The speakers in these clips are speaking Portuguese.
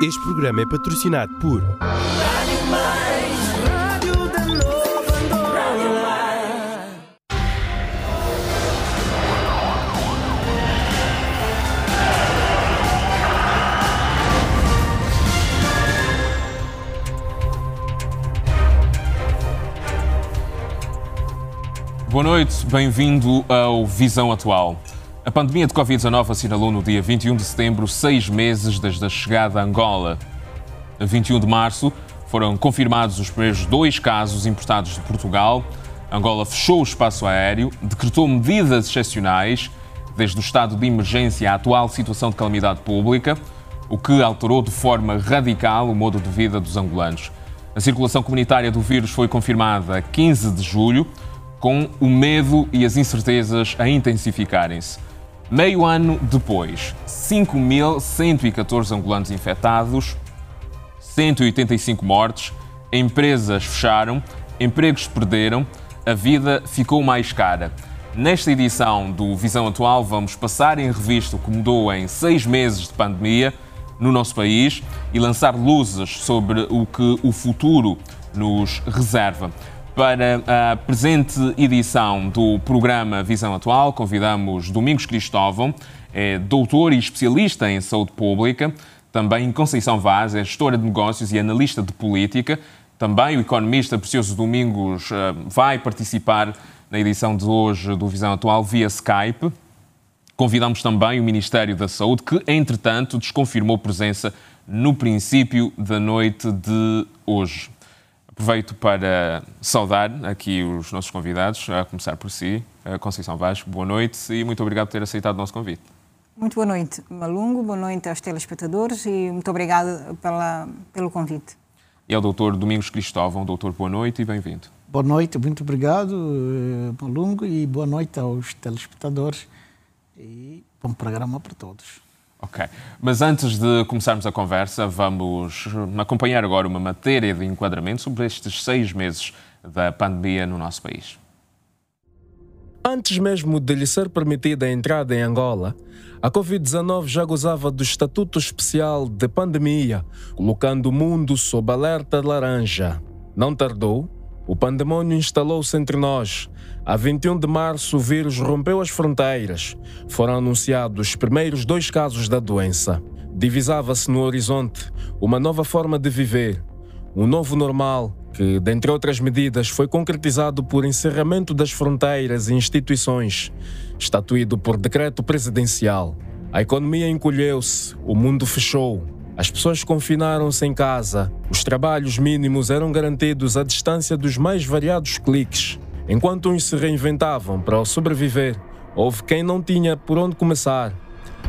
Este programa é patrocinado por. Boa noite, bem-vindo ao Visão Atual. A pandemia de Covid-19 assinalou no dia 21 de setembro seis meses desde a chegada a Angola. A 21 de março foram confirmados os primeiros dois casos importados de Portugal. Angola fechou o espaço aéreo, decretou medidas excepcionais, desde o estado de emergência à atual situação de calamidade pública, o que alterou de forma radical o modo de vida dos angolanos. A circulação comunitária do vírus foi confirmada a 15 de julho, com o medo e as incertezas a intensificarem-se. Meio ano depois, 5.114 angolanos infectados, 185 mortes, empresas fecharam, empregos perderam, a vida ficou mais cara. Nesta edição do Visão Atual, vamos passar em revista o que mudou em seis meses de pandemia no nosso país e lançar luzes sobre o que o futuro nos reserva. Para a presente edição do programa Visão Atual, convidamos Domingos Cristóvão, é doutor e especialista em saúde pública, também Conceição Vaz, é gestora de negócios e analista de política. Também o economista Precioso Domingos eh, vai participar na edição de hoje do Visão Atual via Skype. Convidamos também o Ministério da Saúde, que, entretanto, desconfirmou presença no princípio da noite de hoje. Aproveito para saudar aqui os nossos convidados, a começar por si, Conceição Vaz. Boa noite e muito obrigado por ter aceitado o nosso convite. Muito boa noite, Malungo. Boa noite aos telespectadores e muito obrigado pela, pelo convite. E ao doutor Domingos Cristóvão. Doutor, boa noite e bem-vindo. Boa noite, muito obrigado, eh, Malungo, e boa noite aos telespectadores. E bom programa para todos. Ok. Mas antes de começarmos a conversa, vamos acompanhar agora uma matéria de enquadramento sobre estes seis meses da pandemia no nosso país. Antes mesmo de lhe ser permitida a entrada em Angola, a Covid-19 já gozava do estatuto especial de pandemia, colocando o mundo sob alerta laranja. Não tardou, o pandemônio instalou-se entre nós. A 21 de março, o vírus rompeu as fronteiras. Foram anunciados os primeiros dois casos da doença. Divisava-se no horizonte uma nova forma de viver, um novo normal que, dentre outras medidas, foi concretizado por encerramento das fronteiras e instituições, estatuído por decreto presidencial. A economia encolheu-se, o mundo fechou, as pessoas confinaram-se em casa, os trabalhos mínimos eram garantidos à distância dos mais variados cliques. Enquanto uns se reinventavam para sobreviver, houve quem não tinha por onde começar.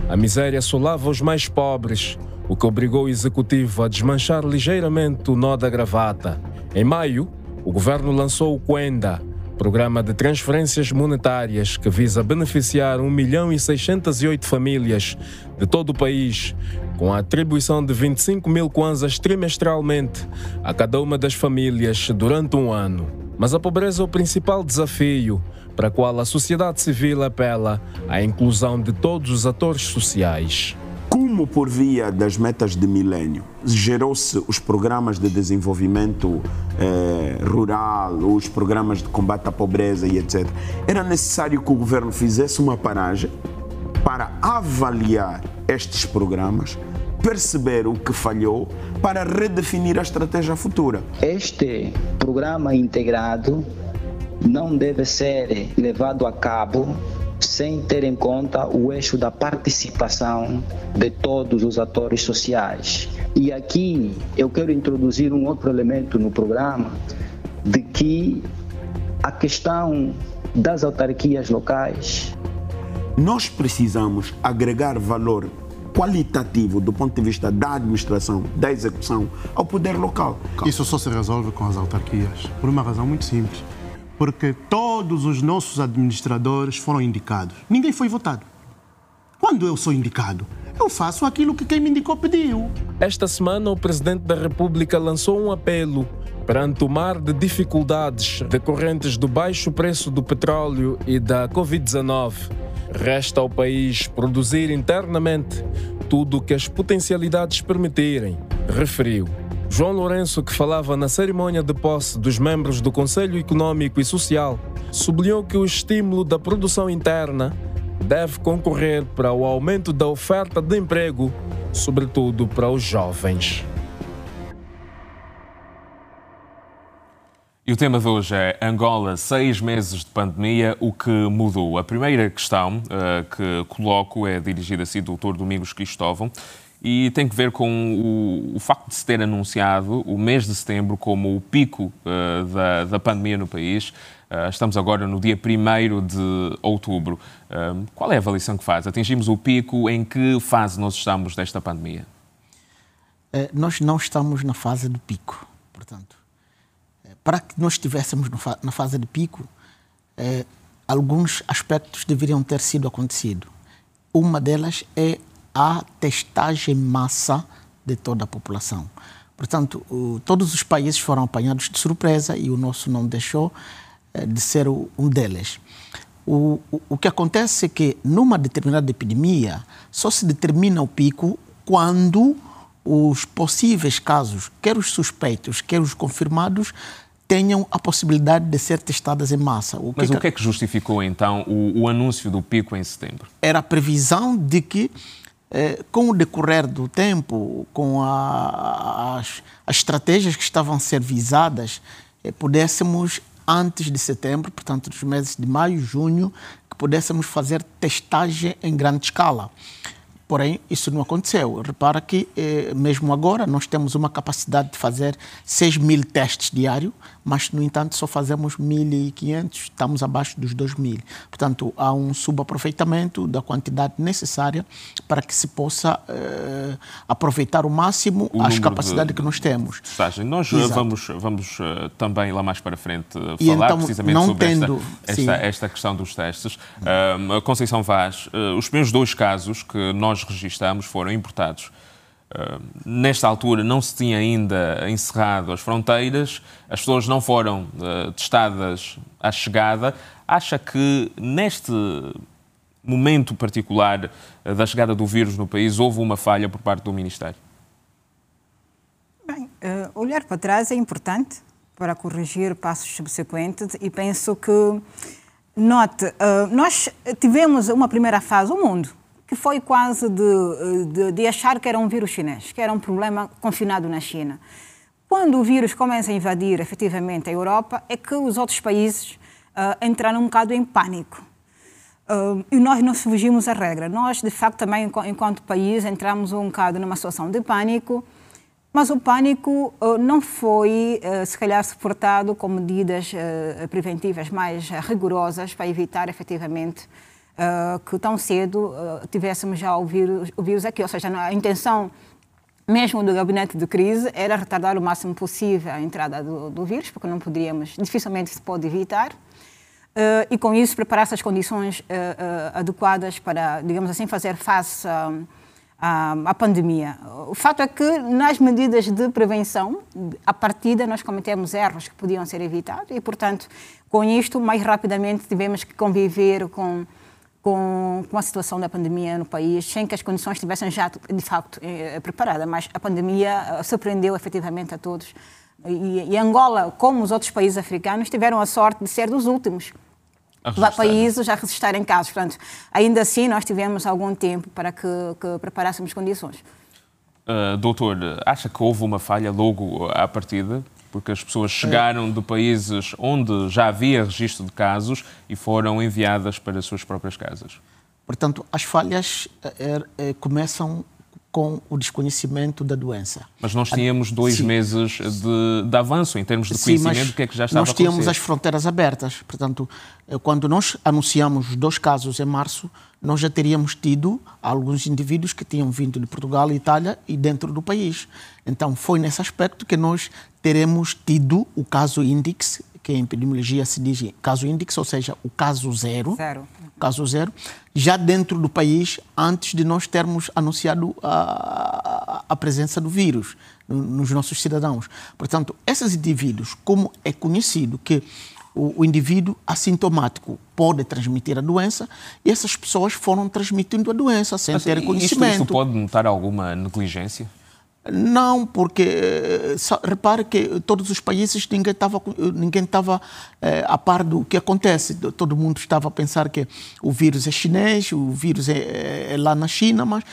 A miséria assolava os mais pobres, o que obrigou o executivo a desmanchar ligeiramente o nó da gravata. Em maio, o governo lançou o Quenda, programa de transferências monetárias que visa beneficiar 1 milhão e 608 famílias de todo o país, com a atribuição de 25 mil kwanzas trimestralmente a cada uma das famílias durante um ano. Mas a pobreza é o principal desafio para o qual a sociedade civil apela à inclusão de todos os atores sociais. Como por via das metas de milênio, gerou-se os programas de desenvolvimento eh, rural, os programas de combate à pobreza e etc. Era necessário que o governo fizesse uma paragem para avaliar estes programas, perceber o que falhou para redefinir a estratégia futura. Este programa integrado não deve ser levado a cabo sem ter em conta o eixo da participação de todos os atores sociais. E aqui eu quero introduzir um outro elemento no programa de que a questão das autarquias locais. Nós precisamos agregar valor qualitativo do ponto de vista da administração, da execução, ao poder local. Isso só se resolve com as autarquias, por uma razão muito simples porque todos os nossos administradores foram indicados. Ninguém foi votado. Quando eu sou indicado, eu faço aquilo que quem me indicou pediu. Esta semana, o Presidente da República lançou um apelo perante o mar de dificuldades decorrentes do baixo preço do petróleo e da Covid-19. Resta ao país produzir internamente tudo o que as potencialidades permitirem, referiu. João Lourenço, que falava na cerimônia de posse dos membros do Conselho Econômico e Social, sublinhou que o estímulo da produção interna deve concorrer para o aumento da oferta de emprego, sobretudo para os jovens. E o tema de hoje é Angola, seis meses de pandemia, o que mudou? A primeira questão uh, que coloco é dirigida assim do Dr. Domingos Cristóvão e tem que ver com o, o, facto de se ter anunciado o mês de setembro como o pico uh, da, da, pandemia no país. Uh, estamos agora no dia 1 de outubro. Uh, qual é a avaliação que faz? Atingimos o pico? Em que fase nós estamos desta pandemia? nós não estamos na fase do pico, portanto para que nós estivéssemos na fase de pico, alguns aspectos deveriam ter sido acontecido. Uma delas é a testagem massa de toda a população. Portanto, o, todos os países foram apanhados de surpresa e o nosso não deixou eh, de ser o, um deles. O, o, o que acontece é que, numa determinada epidemia, só se determina o pico quando os possíveis casos, quer os suspeitos, quer os confirmados, tenham a possibilidade de ser testadas em massa. O Mas que o que é que justificou então o, o, anúncio do pico em setembro? Era a previsão de que, eh, com o decorrer do tempo, com a, as, as, estratégias que estavam a ser visadas, eh, pudéssemos, antes de setembro, portanto, nos meses de maio, junho, que pudéssemos fazer testagem em grande escala. Porém, isso não aconteceu. Repara que, eh, mesmo agora, nós temos uma capacidade de fazer 6 mil testes diários, mas, no entanto, só fazemos 1.500, estamos abaixo dos 2.000. Portanto, há um subaproveitamento da quantidade necessária para que se possa eh, aproveitar o máximo o as capacidades de, que nós temos. Testagem. Nós eh, vamos, vamos uh, também lá mais para frente uh, falar então, precisamente sobre tendo, esta, esta, esta, questão dos testes. Uh, Conceição Vaz, os primeiros dois casos que nós nós registamos foram importados. Uh, nesta altura não se tinha ainda encerrado as fronteiras, as pessoas não foram uh, testadas à chegada. Acha que neste momento particular uh, da chegada do vírus no país houve uma falha por parte do Ministério? Bem, olhar para trás é importante para corrigir passos subsequentes e penso que, note, nós tivemos uma primeira fase, o mundo, que foi quase de, de, de, achar que era um vírus chinês, que era um problema confinado na China. Quando o vírus começa a invadir efetivamente a Europa, é que os outros países uh, entraram um bocado em pânico. Uh, e nós não fugimos à regra. Nós, de facto, também, enquanto país, entramos um bocado numa situação de pânico, mas o pânico uh, não foi, se calhar, suportado com medidas preventivas mais rigorosas para evitar, efetivamente, uh, que tão cedo uh, tivéssemos já o vírus, o vírus aqui. Ou seja, a intenção mesmo do gabinete de crise era retardar o máximo possível a entrada do, do vírus, porque não poderíamos, dificilmente se pode evitar. Uh, e com isso preparar essas condições uh, uh, adequadas para, digamos assim, fazer face à pandemia. O fato é que nas medidas de prevenção, a partida nós cometemos erros que podiam ser evitados e, portanto, com isto, mais rapidamente tivemos que conviver com com, com a situação da pandemia no país, sem que as condições estivessem já, de facto, eh, preparadas. Mas a pandemia eh, surpreendeu efetivamente a todos. E, e, Angola, como os outros países africanos, tiveram a sorte de ser dos últimos a países a resistirem casos. Portanto, ainda assim, nós tivemos algum tempo para que, que preparássemos condições. Uh, doutor, acha que houve uma falha logo à partida? Porque as pessoas chegaram de países onde já havia registro de casos e foram enviadas para as suas próprias casas. Portanto, as falhas é, é, começam com o desconhecimento da doença. Mas nós tínhamos dois Sim. meses de, de, avanço em termos de conhecimento do que é que já estava Nós tínhamos as fronteiras abertas. Portanto, eh, quando nós anunciamos os dois casos em março, nós já teríamos tido alguns indivíduos que tinham vindo de Portugal e Itália e dentro do país. Então, foi nesse aspecto que nós teremos tido o caso índice, que em epidemiologia se diz caso índice, ou seja, o caso zero. Zero caso zero, já dentro do país, antes de nós termos anunciado a, a presença do vírus nos nossos cidadãos. Portanto, esses indivíduos, como é conhecido que o, o indivíduo assintomático pode transmitir a doença e essas pessoas foram transmitindo a doença sem Mas, ter isto- conhecimento. Isto pode notar alguma negligência? Não, porque eh, repare que todos os países ninguém estava ninguém estava eh, a par do que acontece. Todo mundo estava a pensar que o vírus é chinês, o vírus é, é lá na China, mas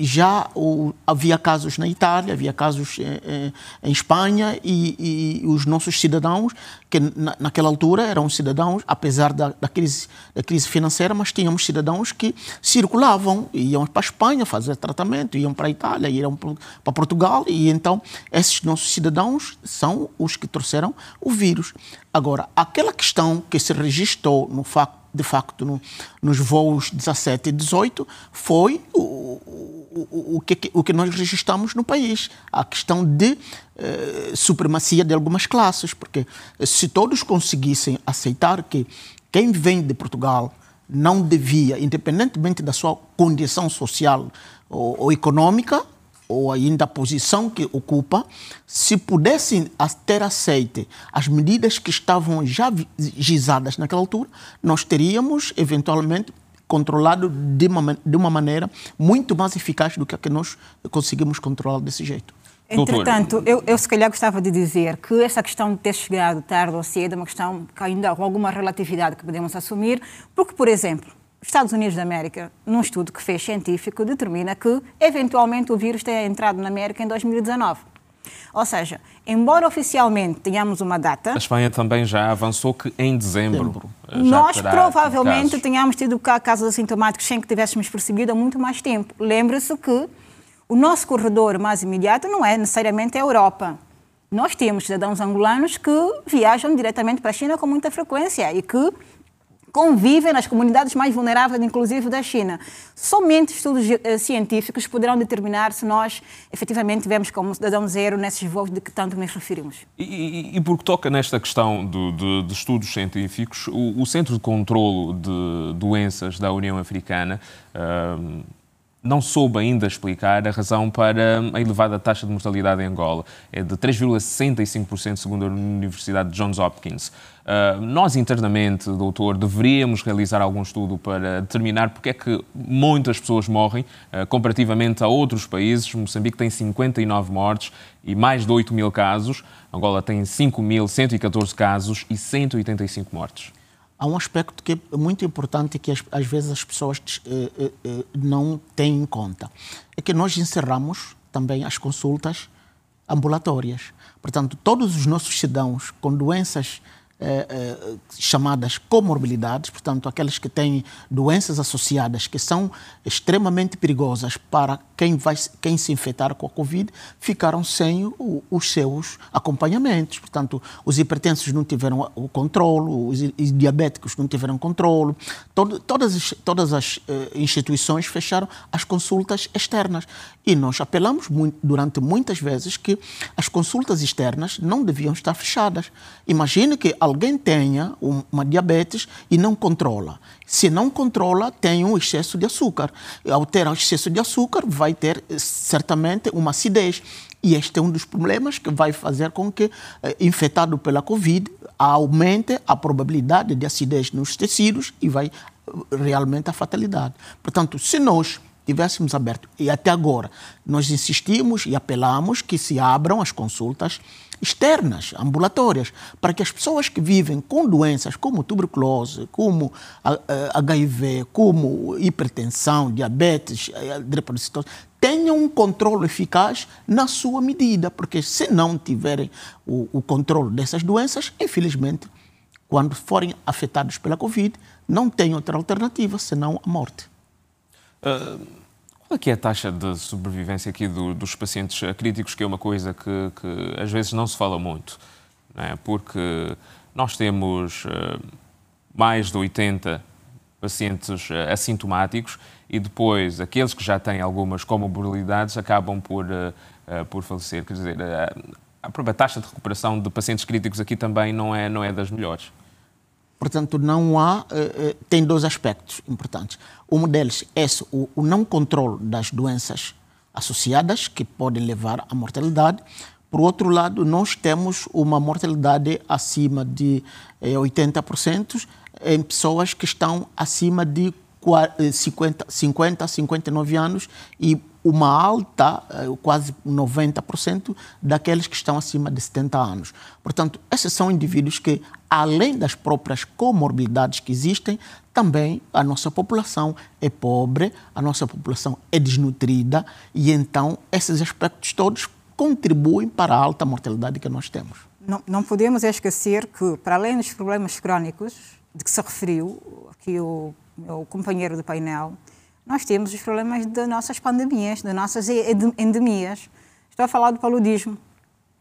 já o- havia casos na Itália, havia casos eh, eh, em Espanha e, e os nossos cidadãos que na, naquela altura eram cidadãos, apesar da, da crise da crise financeira, mas tínhamos cidadãos que circulavam, iam para a Espanha fazer tratamento, iam para a Itália, iam para para Portugal e então esses nossos cidadãos são os que trouxeram o vírus. Agora, aquela questão que se registrou no facto de facto no, nos voos 17 e 18 foi o, o, o, que, o que nós registramos no país, a questão de eh, supremacia de algumas classes, porque se todos conseguissem aceitar que quem vem de Portugal não devia, independentemente da sua condição social ou, ou econômica, ou ainda a posição que ocupa, se pudessem ter aceite as medidas que estavam já gizadas naquela altura, nós teríamos eventualmente controlado de uma, ma- de uma maneira muito mais eficaz do que a que nós conseguimos controlar desse jeito. Entretanto, eu, eu se calhar gostava de dizer que essa questão de ter chegado tarde ou cedo é uma questão que ainda com alguma relatividade que podemos assumir, porque, por exemplo, Estados Unidos da América, num estudo que fez científico, determina que, eventualmente, o vírus tenha entrado na América em 2019. Ou seja, embora oficialmente tenhamos uma data, A Espanha também já avançou que em dezembro. nós provavelmente casos. tenhamos tido cá casos assintomáticos sem que tivéssemos percebido há muito mais tempo. Lembre-se que o nosso corredor mais imediato não é necessariamente a Europa. Nós temos cidadãos angolanos que viajam diretamente para a China com muita frequência e que convivem nas comunidades mais vulneráveis, inclusive da China. Somente estudos eh, científicos poderão determinar se nós efetivamente tivemos como cidadão zero nesses voos de que tanto nos referimos. E, e, e porque toca nesta questão do- de, de estudos científicos, o, o Centro de Controlo de Doenças da União Africana ahm, não soube ainda explicar a razão para a elevada taxa de mortalidade em Angola. É de 3,65% segundo a Universidade de Johns Hopkins. Ah, nós internamente, doutor, deveríamos realizar algum estudo para determinar porque é que muitas pessoas morrem ah, comparativamente a outros países. Moçambique tem 59 mortes e mais de 8 mil casos. Angola tem 5.114 casos e 185 mortes. Há um aspecto que é muito importante que às, às vezes as pessoas eh, não têm em conta. É que nós encerramos também as consultas ambulatórias. Portanto, todos os nossos cidadãos com doenças eh, chamadas comorbilidades, portanto, aquelas que têm doenças associadas que são extremamente perigosas para quem, vai, quem se infectar com a Covid, ficaram sem o- os seus acompanhamentos. Portanto, os hipertensos não tiveram o controlo, os, os diabéticos não tiveram controlo. Todo, todas as, todas as eh, instituições fecharam as consultas externas. E nós apelamos muito, durante muitas vezes que as consultas externas não deviam estar fechadas. Imagine que alguém tenha um- uma diabetes e não controla. Se não controla, tem um excesso de açúcar. Ao ter um excesso de açúcar, vai ter eh, certamente uma acidez. E este é um dos problemas que vai fazer com que, eh, infectado pela Covid, aumente a probabilidade de acidez nos tecidos e vai eh, realmente a fatalidade. Portanto, se nós tivéssemos aberto, e até agora nós insistimos e apelamos que se abram as consultas externas, ambulatórias, para que as pessoas que vivem com doenças como tuberculose, como ah, ah, HIV, como hipertensão, diabetes, eh, drepanocytose, tenham um controle eficaz na sua medida, porque se não tiverem o, o controle dessas doenças, infelizmente, quando forem afetados pela Covid, não tem outra alternativa senão a morte. Qual é que é a taxa de sobrevivência aqui do- dos pacientes críticos, que é uma coisa que, que às vezes não se fala muito? é? Porque nós temos eh, mais de 80 pacientes eh, assintomáticos e depois aqueles que já têm algumas comorbilidades acabam por, eh, por falecer. Quer dizer, a própria taxa de recuperação de pacientes críticos aqui também não é, não é das melhores. Portanto, não há. eh, eh, tem dois aspectos importantes. Um deles é o, o não controle das doenças associadas, que podem levar à mortalidade. Por outro lado, nós temos uma mortalidade acima de eh, 80% em pessoas que estão acima de 50, 50 59 anos e uma alta, eh, quase 90%, daqueles que estão acima de 70 anos. Portanto, esses são indivíduos que, além das próprias comorbidades que existem, também a nossa população é pobre, a nossa população é desnutrida e então esses aspectos todos contribuem para a alta mortalidade que nós temos. Não, não podemos esquecer que, para além dos problemas crónicos de que se referiu aqui o meu companheiro do painel, nós temos os problemas das nossas pandemias, das nossas endemias. Estou a falar do paludismo,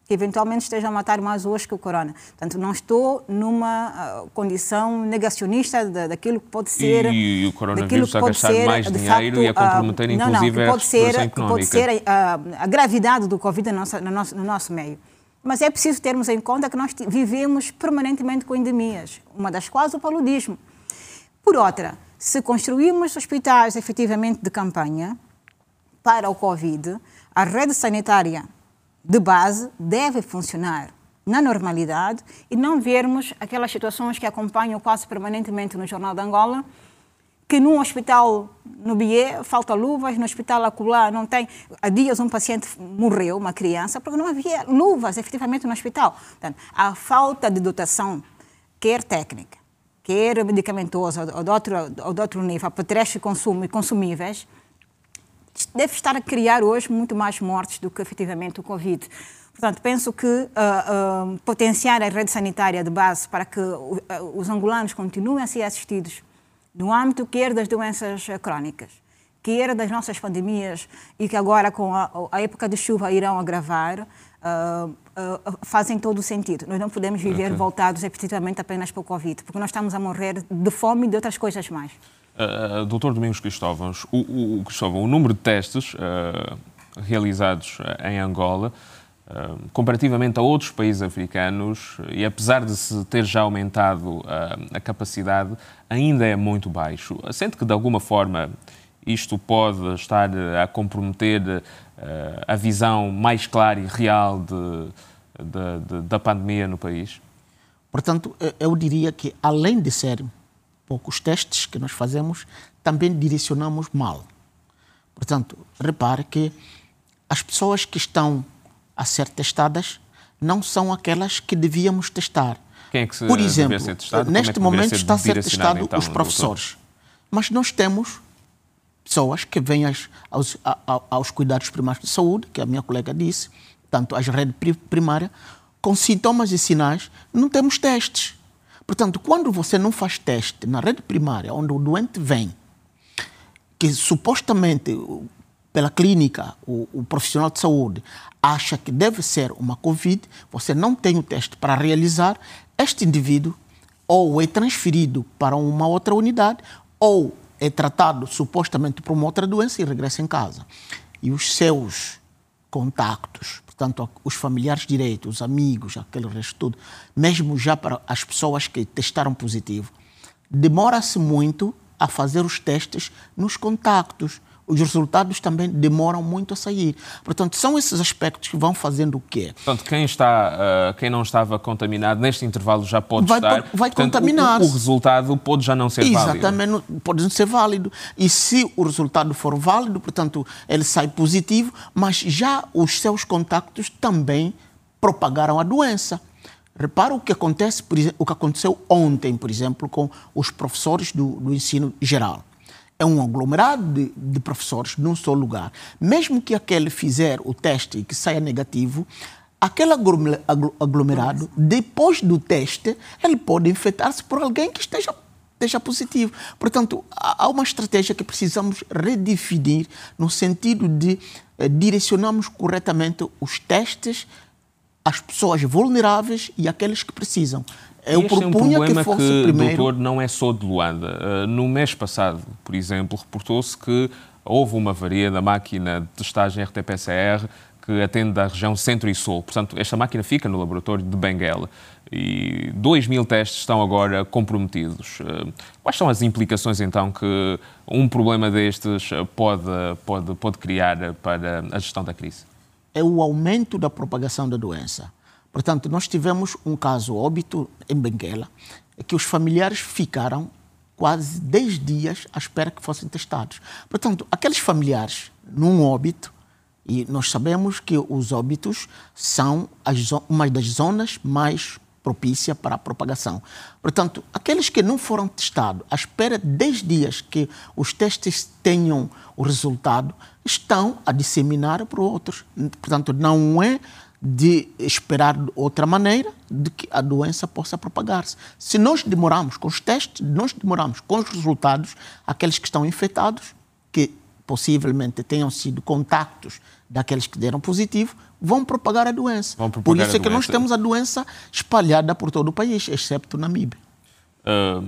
que eventualmente esteja a matar mais hoje que o corona. Portanto, não estou numa uh, condição negacionista da, daquilo que pode ser... E, e o coronavírus a gastar ser, mais dinheiro facto, e a comprometer, uh, inclusive, não, não, pode ser, a económica. pode ser a, a, gravidade do Covid no nosso, no nosso, no nosso meio. Mas é preciso termos em conta que nós vivemos permanentemente com endemias, uma das quais o paludismo. Por outra, se construirmos hospitais efetivamente de campanha para o Covid, a rede sanitária de base deve funcionar na normalidade e não vermos aquelas situações que acompanham quase permanentemente no Jornal de Angola, que num hospital no Bié falta luvas, no hospital acolá não tem. Há dias um paciente morreu, uma criança, porque não havia luvas efetivamente no hospital. Portanto, a falta de dotação, quer técnica, quer medicamentosa ou de outro, ou de outro nível, apetrecho consumo e consumíveis, deve estar a criar hoje muito mais mortes do que efetivamente o Covid. Portanto, penso que uh, uh, potenciar a rede sanitária de base para que uh, os angolanos continuem a ser assistidos no âmbito quer das doenças crónicas, quer das nossas pandemias e que agora com a, a época de chuva irão agravar, uh, uh, fazem todo o sentido. Nós não podemos viver okay. voltados efetivamente apenas para o Covid, porque nós estamos a morrer de fome e de outras coisas mais. Uh, Doutor Domingos Cristóvãos, o, o, Cristóvão, o número de testes realizados em Angola, comparativamente a outros países africanos, e apesar de se ter já aumentado a capacidade, ainda é muito baixo. Sente que, de alguma forma, isto pode estar a comprometer uh, a visão mais clara e real de, de, de, da pandemia no país? Portanto, eu diria que, além de ser poucos testes que nós fazemos, também direcionamos mal. Portanto, repare que as pessoas que estão a ser testadas não são aquelas que devíamos testar. Quem é que se Por exemplo, ser testado? neste é momento está a ser testado então, os professores. Doutor? Mas nós temos pessoas que vêm aos, aos, aos, cuidados primários de saúde, que a minha colega disse, tanto as redes primárias, com sintomas e sinais, não temos testes. Portanto, quando você não faz teste na rede primária, onde o doente vem, que supostamente pela clínica, o, o, profissional de saúde acha que deve ser uma Covid, você não tem o teste para realizar, este indivíduo ou é transferido para uma outra unidade ou é tratado supostamente por uma outra doença e regressa em casa. E os seus contactos, portanto, os familiares direitos, os amigos, aquele resto tudo, mesmo já para as pessoas que testaram positivo, demora-se muito a fazer os testes nos contactos os resultados também demoram muito a sair. Portanto, são esses aspectos que vão fazendo o quê? Portanto, quem, está, uh, quem não estava contaminado neste intervalo já pode vai, estar. Vai Portanto, contaminar. O, o, resultado pode já não ser Exatamente, válido. Exatamente, pode não ser válido. E se o resultado for válido, portanto, ele sai positivo, mas já os seus contactos também propagaram a doença. Repara o que acontece, o que aconteceu ontem, por exemplo, com os professores do, do ensino geral é um aglomerado de, de, professores num só lugar. Mesmo que aquele fizer o teste e que saia negativo, aquele aglomerado, depois do teste, ele pode infectar-se por alguém que esteja, esteja positivo. Portanto, há uma estratégia que precisamos redefinir no sentido de eh, direcionarmos corretamente os testes às pessoas vulneráveis e àqueles que precisam. Eu este propunha é um problema que, que primeiro... doutor, não é só de Luanda. Uh, no mês passado, por exemplo, reportou-se que houve uma avaria da máquina de testagem RT-PCR que atende à região centro e sul. Portanto, esta máquina fica no laboratório de Benguela e 2 mil testes estão agora comprometidos. Uh, quais são as implicações, então, que um problema destes pode, pode, pode criar para a gestão da crise? é o aumento da propagação da doença. Portanto, nós tivemos um caso óbito em Benguela, que os familiares ficaram quase 10 dias à espera que fossem testados. Portanto, aqueles familiares num óbito, e nós sabemos que os óbitos são as, uma das zonas mais propícia para a propagação. Portanto, aqueles que não foram testados, à espera de 10 dias que os testes tenham o resultado, estão a disseminar para outros. Portanto, não é de esperar de outra maneira de que a doença possa propagar-se. Se nós demoramos com os testes, nós demoramos com os resultados, aqueles que estão infectados, que possivelmente tenham sido contactos daqueles que deram positivo, vão propagar a doença. Propagar por isso é que nós temos a doença espalhada por todo o país, excepto Namíbia.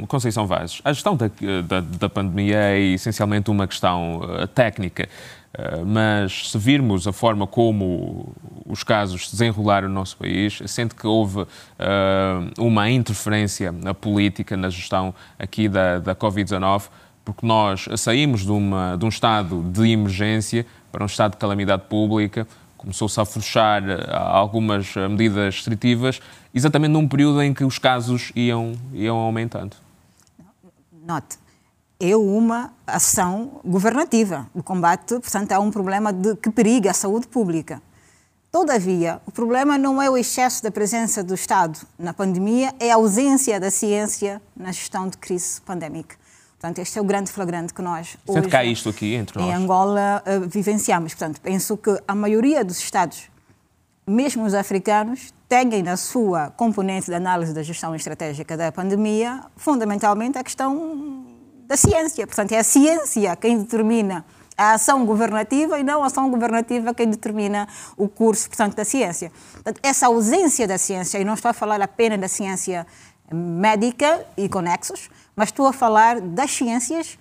Conceição Vaz, a gestão da, da, da, pandemia é essencialmente uma questão uh, técnica, uh, mas se virmos a forma como os casos se desenrolaram no nosso país, sente que houve uma interferência na política, na gestão aqui da, da Covid-19, porque nós saímos de, uma, de um estado de emergência para um estado de calamidade pública, começou-se a afrouxar algumas medidas restritivas, exatamente num período em que os casos iam, iam aumentando. Note, é uma ação governativa de combate, portanto, há um problema de, que periga a saúde pública. Todavia, o problema não é o excesso da presença do Estado na pandemia, é a ausência da ciência na gestão de crise pandémica. Portanto, este é o grande flagrante que nós Sente hoje cá isto aqui entre nós. em Angola uh, vivenciamos. Portanto, penso que a maioria dos Estados, mesmo os africanos, têm na sua componente de análise da gestão estratégica da pandemia, fundamentalmente a questão da ciência. Portanto, é a ciência quem determina a ação governativa e não a ação governativa quem determina o curso, portanto, da ciência. Portanto, essa ausência da ciência, e não estou a falar apenas da ciência médica e conexos, mas estou a falar das ciências.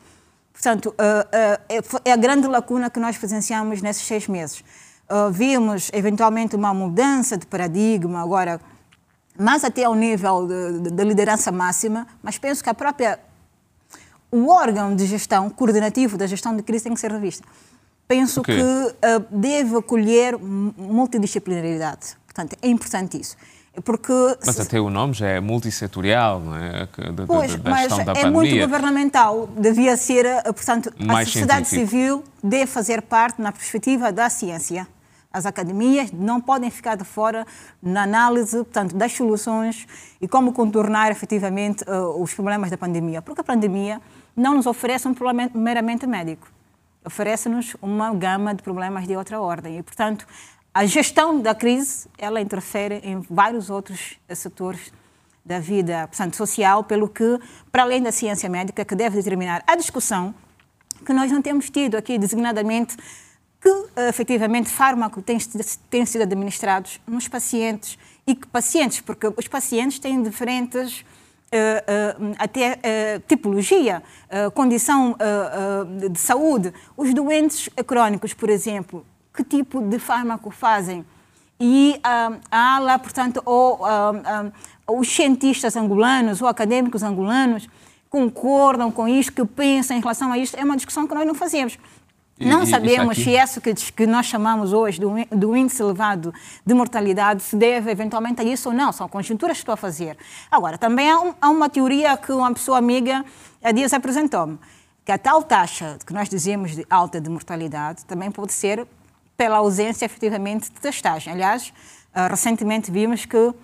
Portanto, uh, uh, é a grande lacuna que nós presenciamos nesses seis meses. Uh, vimos, eventualmente, uma mudança de paradigma, agora, mais até ao nível da liderança máxima, mas penso que a própria. O órgão de gestão, coordenativo da gestão de crise, tem que ser revisto. Penso okay. que deve acolher multidisciplinaridade. Portanto, é importante isso. Porque, mas até o nome já é multissetorial, não é? Da, pois, da, da mas é pandemia. muito governamental. Devia ser, eh, portanto, Mais a sociedade científico. civil deve fazer parte na perspectiva da ciência. As academias não podem ficar de fora na análise, portanto, das soluções e como contornar efetivamente uh, os problemas da pandemia. Porque a pandemia não nos oferece um problema meramente médico. Oferece-nos uma gama de problemas de outra ordem. E, portanto, a gestão da crise, ela interfere em vários outros setores da vida portanto, social, pelo que, para além da ciência médica, que deve determinar a discussão que nós não temos tido aqui, designadamente, que efetivamente fármaco tem sido administrados nos pacientes e que pacientes, porque os pacientes têm diferentes Uh, uh, até uh, tipologia, condição de saúde. Os doentes crónicos, por exemplo, que tipo de fármaco fazem. E uh, há lá, portanto, ou, uh, os cientistas angolanos ou acadêmicos angolanos concordam com isto, que pensam em relação a isto. É uma discussão que nós não fazemos. E, não sabemos se isso que, que, nós chamamos hoje do, do, índice elevado de mortalidade se deve eventualmente a isso ou não. São conjunturas que estou a fazer. Agora, também há, um, há uma teoria que uma pessoa amiga há dias apresentou-me, que a tal taxa que nós dizemos de alta de mortalidade também pode ser pela ausência, efetivamente, de testagem. Aliás, uh, recentemente vimos que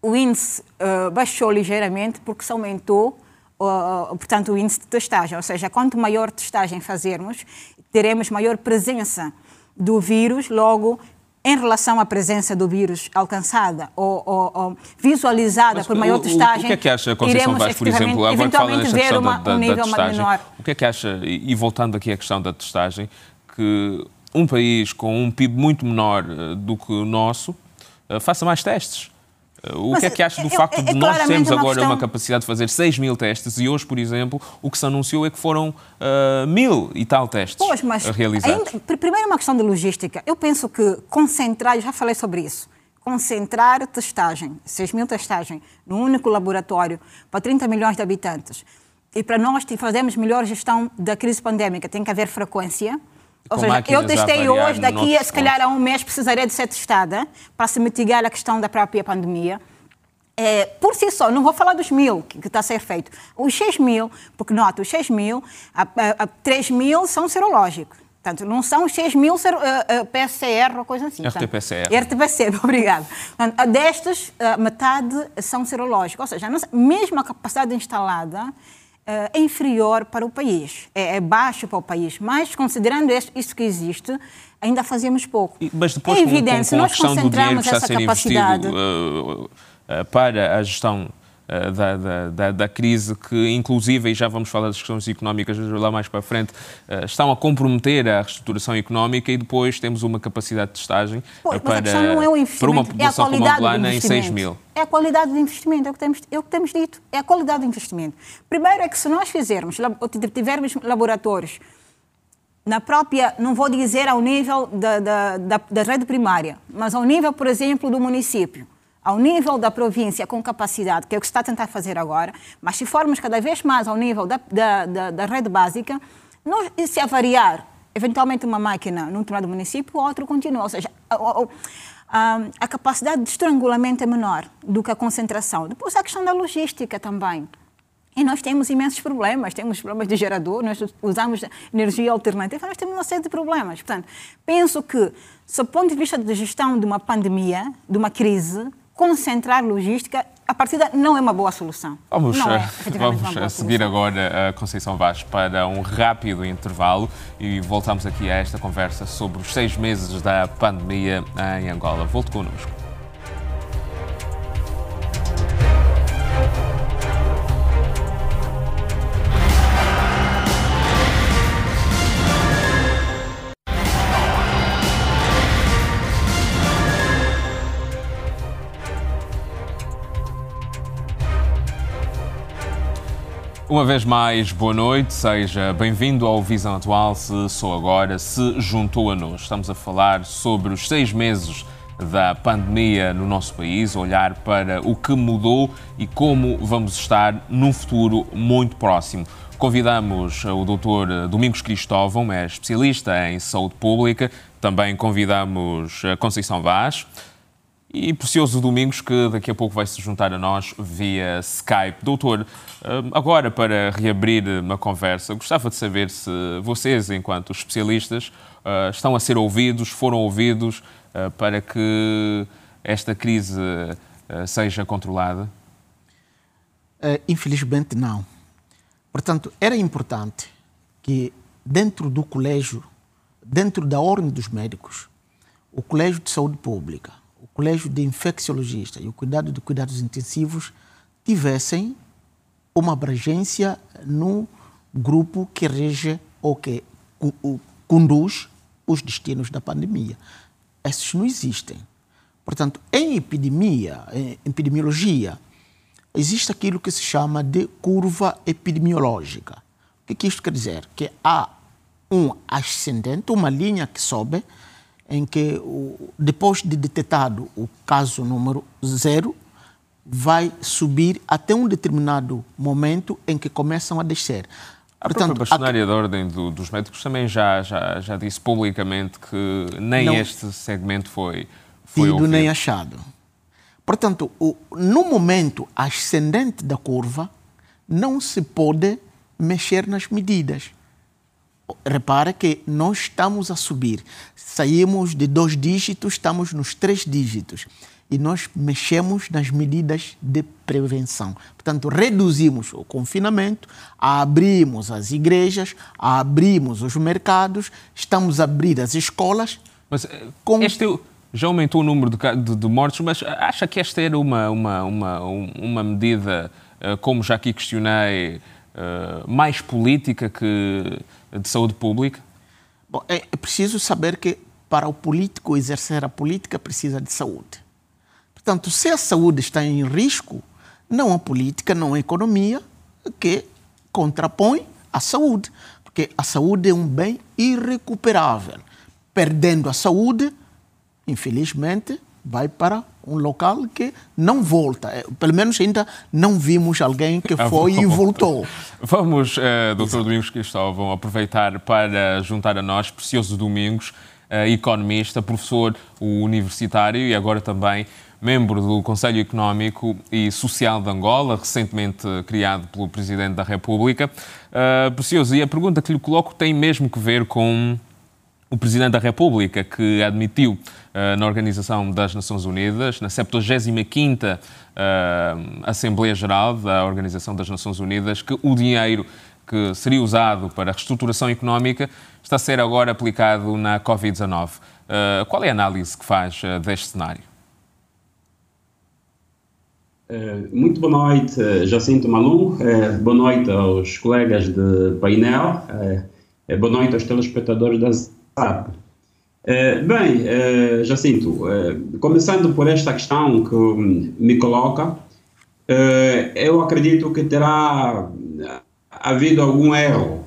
o índice uh, baixou ligeiramente porque se aumentou, uh, portanto, o índice de testagem. Ou seja, quanto maior testagem fazermos, teremos maior presença do vírus, logo em relação à presença do vírus alcançada ou, ou, ou visualizada Mas por maior o, testagem. O que é que acha, Conceição Vaz, por exemplo, agora que fala nesta questão uma, da, da, um da testagem, menor. o que é que acha, e voltando aqui à questão da testagem, que um país com um PIB muito menor eh, do que o nosso eh, faça mais testes. Eh, o Mas que é que acha do é, facto é, de nós termos agora questão... uma capacidade de fazer 6 mil testes e hoje, por exemplo, o que se anunciou é que foram uh, mil e tal testes pois, mas realizados? Ainda, primeiro, uma questão de logística. Eu penso que concentrar, já falei sobre isso, concentrar testagem, 6 mil testagens, num único laboratório para 30 milhões de habitantes, e para nós fazermos melhor gestão da crise pandémica, tem que haver frequência, Ou seja, eu testei hoje, daqui a se calhar a um mês precisaria de ser testada para se mitigar a questão da própria pandemia. É, por si só, não vou falar dos mil que, está a ser feito. Os 6 mil, porque nota, os 6 mil, a, a, a 3 mil são serológicos. Portanto, não são os 6 mil ser, uh, uh, PCR ou coisa assim. RT-PCR. RT-PCR, obrigado. Portanto, destes, a metade são serológicos. Ou seja, a nossa- mesmo a capacidade instalada eh, é inferior para o país. É, é baixo para o país. Mas, considerando isso que existe, ainda fazemos pouco. E- Mas depois, é com- com, evidente, com, a nós concentramos essa capacidade. uh, uh, para a gestão da, da, da, da crise, que inclusive, e já vamos falar das questões económicas lá mais para a frente, uh, estão a comprometer a reestruturação económica e depois temos uma capacidade de testagem mas a para, é o para uma investimento, é a população como a angolana em investimento. 6 mil. É a qualidade do investimento, é o, que temos, é o que temos dito, é a qualidade do investimento. Primeiro é que se nós fizermos, tivermos laboratórios na própria, não vou dizer ao nível da, da, da, da rede primária, mas ao nível, por exemplo, do município, ao nível da província com capacidade, que é o que se está a tentar fazer agora, mas se formos cada vez mais ao nível da, da, da, da rede básica, nós, se avariar eventualmente uma máquina num determinado município, o outro continua. Ou seja, a, a- a- a capacidade de estrangulamento é menor do que a concentração. Depois há a questão da logística também. E nós temos imensos problemas, temos problemas de gerador, nós usamos energia alternativa, nós temos uma série de problemas. Portanto, penso que, sob o ponto de vista de gestão de uma pandemia, de uma crise, concentrar logística, a partida não é uma boa solução. Vamos, não é, eh, vamos a seguir solução. agora a Conceição Vaz para um rápido intervalo e voltamos aqui a esta conversa sobre os seis meses da pandemia em Angola. Volte connosco. Uma vez mais, boa noite, seja bem-vindo ao Visão Atual. Se sou agora, se juntou a nós. Estamos a falar sobre os seis meses da pandemia no nosso país, olhar para o que mudou e como vamos estar num futuro muito próximo. Convidamos o Dr. Domingos Cristóvão, é especialista em saúde pública. Também convidamos a Conceição Vaz. E precioso Domingos, que daqui a pouco vai se juntar a nós via Skype. Doutor, hum, agora para reabrir uma conversa, gostava de saber se vocês, enquanto especialistas, ah, estão a ser ouvidos, foram ouvidos ah, para que esta crise ah, seja controlada. Infelizmente, não. Portanto, era importante que dentro do colégio, dentro da ordem dos médicos, o colégio de saúde pública, colégio de infecciologistas e o cuidado de cuidados intensivos tivessem uma abrangência no grupo que rege ou que conduz os destinos da pandemia. Esses não existem. Portanto, em epidemia, em epidemiologia, existe aquilo que se chama de curva epidemiológica. O que, que isto quer dizer? Que há um ascendente, uma linha que sobe, em que depois de detectado o caso número zero, vai subir até um determinado momento em que começam a descer. A própria bastonária da Ordem do- dos Médicos também já, já, já disse publicamente que nem Não. este segmento foi, foi tido ouvido. nem achado. Portanto, o- no momento ascendente da curva, não se pode mexer nas medidas. Repara que nós estamos a subir. Saímos de dois dígitos, estamos nos três dígitos. E nós mexemos nas medidas de prevenção. Portanto, reduzimos o confinamento, abrimos as igrejas, abrimos os mercados, estamos a abrir as escolas. Mas eh, Com- este já aumentou o número de, de- de mortes, mas acha que esta era uma, uma, uma, um- uma medida, eh, como já aqui questionei, eh, mais política que de saúde pública? Bom, é, é preciso saber que para o político exercer a política precisa de saúde. Portanto, se a saúde está em risco, não a política, não a economia que contrapõe a saúde, porque a saúde é um bem irrecuperável. Perdendo a saúde, infelizmente, vai para um local que não volta. É, pelo menos ainda não vimos alguém que ah, foi e voltou. Vamos, uh, doutor Domingos Cristóvão, aproveitar para juntar a nós Precioso Domingos, uh, economista, professor universitário e agora também membro do Conselho Económico e Social de Angola, recentemente criado pelo Presidente da República. Uh, Precioso, e a pergunta que lhe coloco tem mesmo que ver com o Presidente da República, que admitiu uh, na Organização das Nações Unidas, na 75ª uh, Assembleia Geral da Organização das Nações Unidas, que o dinheiro que seria usado para a reestruturação económica está a ser agora aplicado na Covid-19. Uh, qual é a análise que faz deste cenário? Muito boa noite, Jacinto Malum. Boa noite aos colegas de painel. Boa noite aos telespectadores das ah, bem, uh, Jacinto, uh, começando por esta questão que me coloca, eu acredito que terá havido algum erro,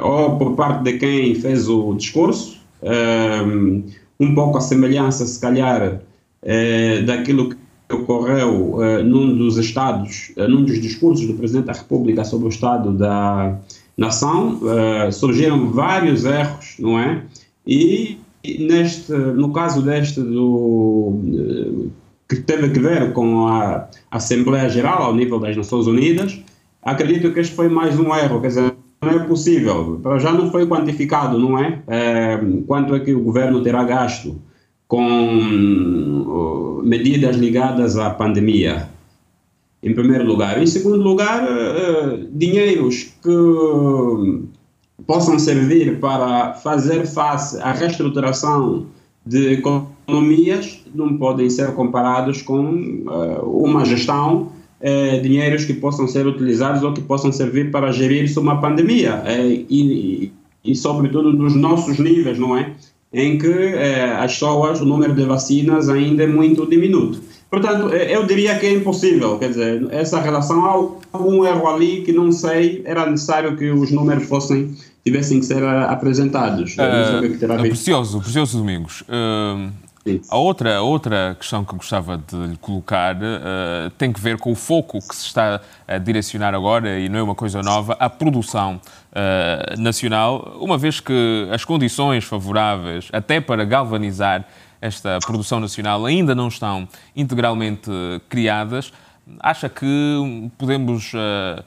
ou por parte de quem fez o discurso, um pouco a semelhança, se calhar, daquilo que ocorreu num dos estados, num dos discursos do Presidente da República sobre o estado da nação, uh, surgiram vários erros, não é? E neste, no caso deste do uh, que teve a ver com a Assembleia Geral ao nível das Nações Unidas, acredito que este foi mais um erro, quer dizer, não é possível, já não foi quantificado, não é? é quanto é que o governo terá gasto com medidas ligadas à pandemia em primeiro lugar. Em segundo lugar, uh, dinheiros que possam servir para fazer face à reestruturação de economias não podem ser comparados com uh, uma gestão uh, dinheiros que possam ser utilizados ou que possam servir para gerir-se uma pandemia e, e, sobretudo nos nossos níveis, não é? Em que as pessoas, o número de vacinas ainda é muito diminuto. Portanto, eh, eu diria que é impossível, quer dizer, essa relação, há algum erro ali que não sei, era necessário que os números fossem, tivessem que ser eh, apresentados. Uh, que terá precioso, precioso Domingos. Uh, a outra, a outra questão que gostava de lhe colocar uh, tem que ver com o foco que se está a direcionar agora, e não é uma coisa nova, à produção nacional, uma vez que as condições favoráveis, até para galvanizar esta produção nacional ainda não estão integralmente criadas. Acha que podemos uh,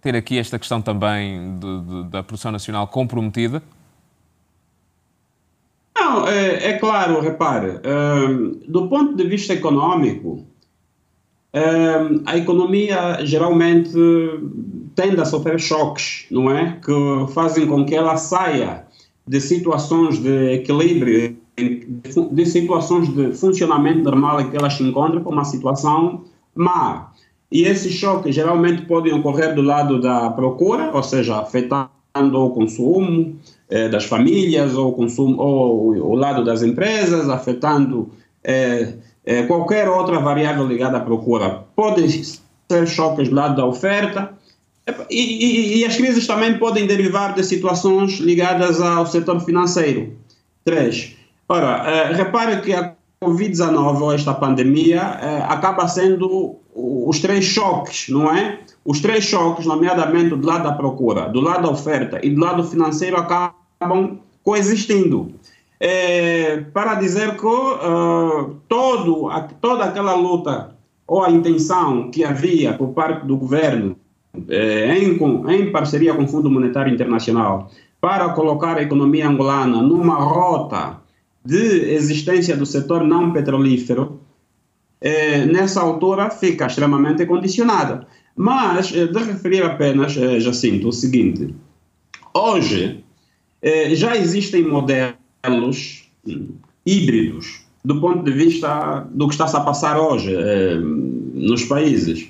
ter aqui esta questão também de, de, da produção nacional comprometida? Não, é, é claro, repare, um, do ponto de vista econômico, um, a economia geralmente tende a sofrer choques, não é? Que fazem com que ela saia de situações de equilíbrio de situações de funcionamento normal em que elas se encontram para uma situação má. E esses choques geralmente podem ocorrer do lado da procura, ou seja, afetando o consumo eh, das famílias, ou o, consumo, ou o lado das empresas, afetando eh, eh, qualquer outra variável ligada à procura. Podem ser choques do lado da oferta, e, e, e as crises também podem derivar de situações ligadas ao setor financeiro. Três, Ora, uh, repare que a Covid-19, ou esta pandemia, uh, acaba sendo os três choques, não é? Os três choques, nomeadamente do lado da procura, do lado da oferta e do lado financeiro, acabam coexistindo. É, para dizer que uh, todo, a, toda aquela luta ou a intenção que havia por parte do governo, é, em, em parceria com o Fundo Monetário Internacional, para colocar a economia angolana numa rota de existência do setor não petrolífero, eh, nessa altura fica extremamente condicionada. Mas, eh, de referir apenas, eh, Jacinto, o seguinte: hoje eh, já existem modelos híbridos do ponto de vista do que está-se a passar hoje nos países.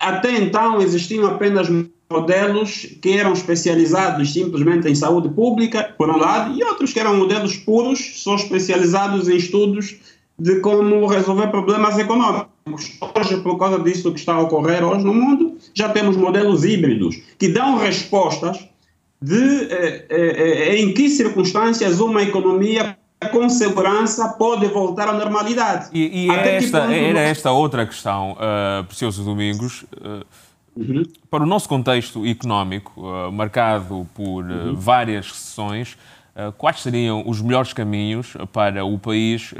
Até então existiam apenas modelos que eram especializados simplesmente em saúde pública, por um lado, e outros que eram modelos puros, só especializados em estudos de como resolver problemas econômicos. Hoje, por causa disso que está a ocorrer hoje no mundo, já temos modelos híbridos que dão respostas de eh, eh, eh em que circunstâncias uma economia com segurança pode voltar à normalidade. E, e era, esta, era esta outra questão, uh, Precioso Domingos. Uh, uhum. Para o nosso contexto económico, uh, marcado por uhum. várias recessões, quais seriam os melhores caminhos para o país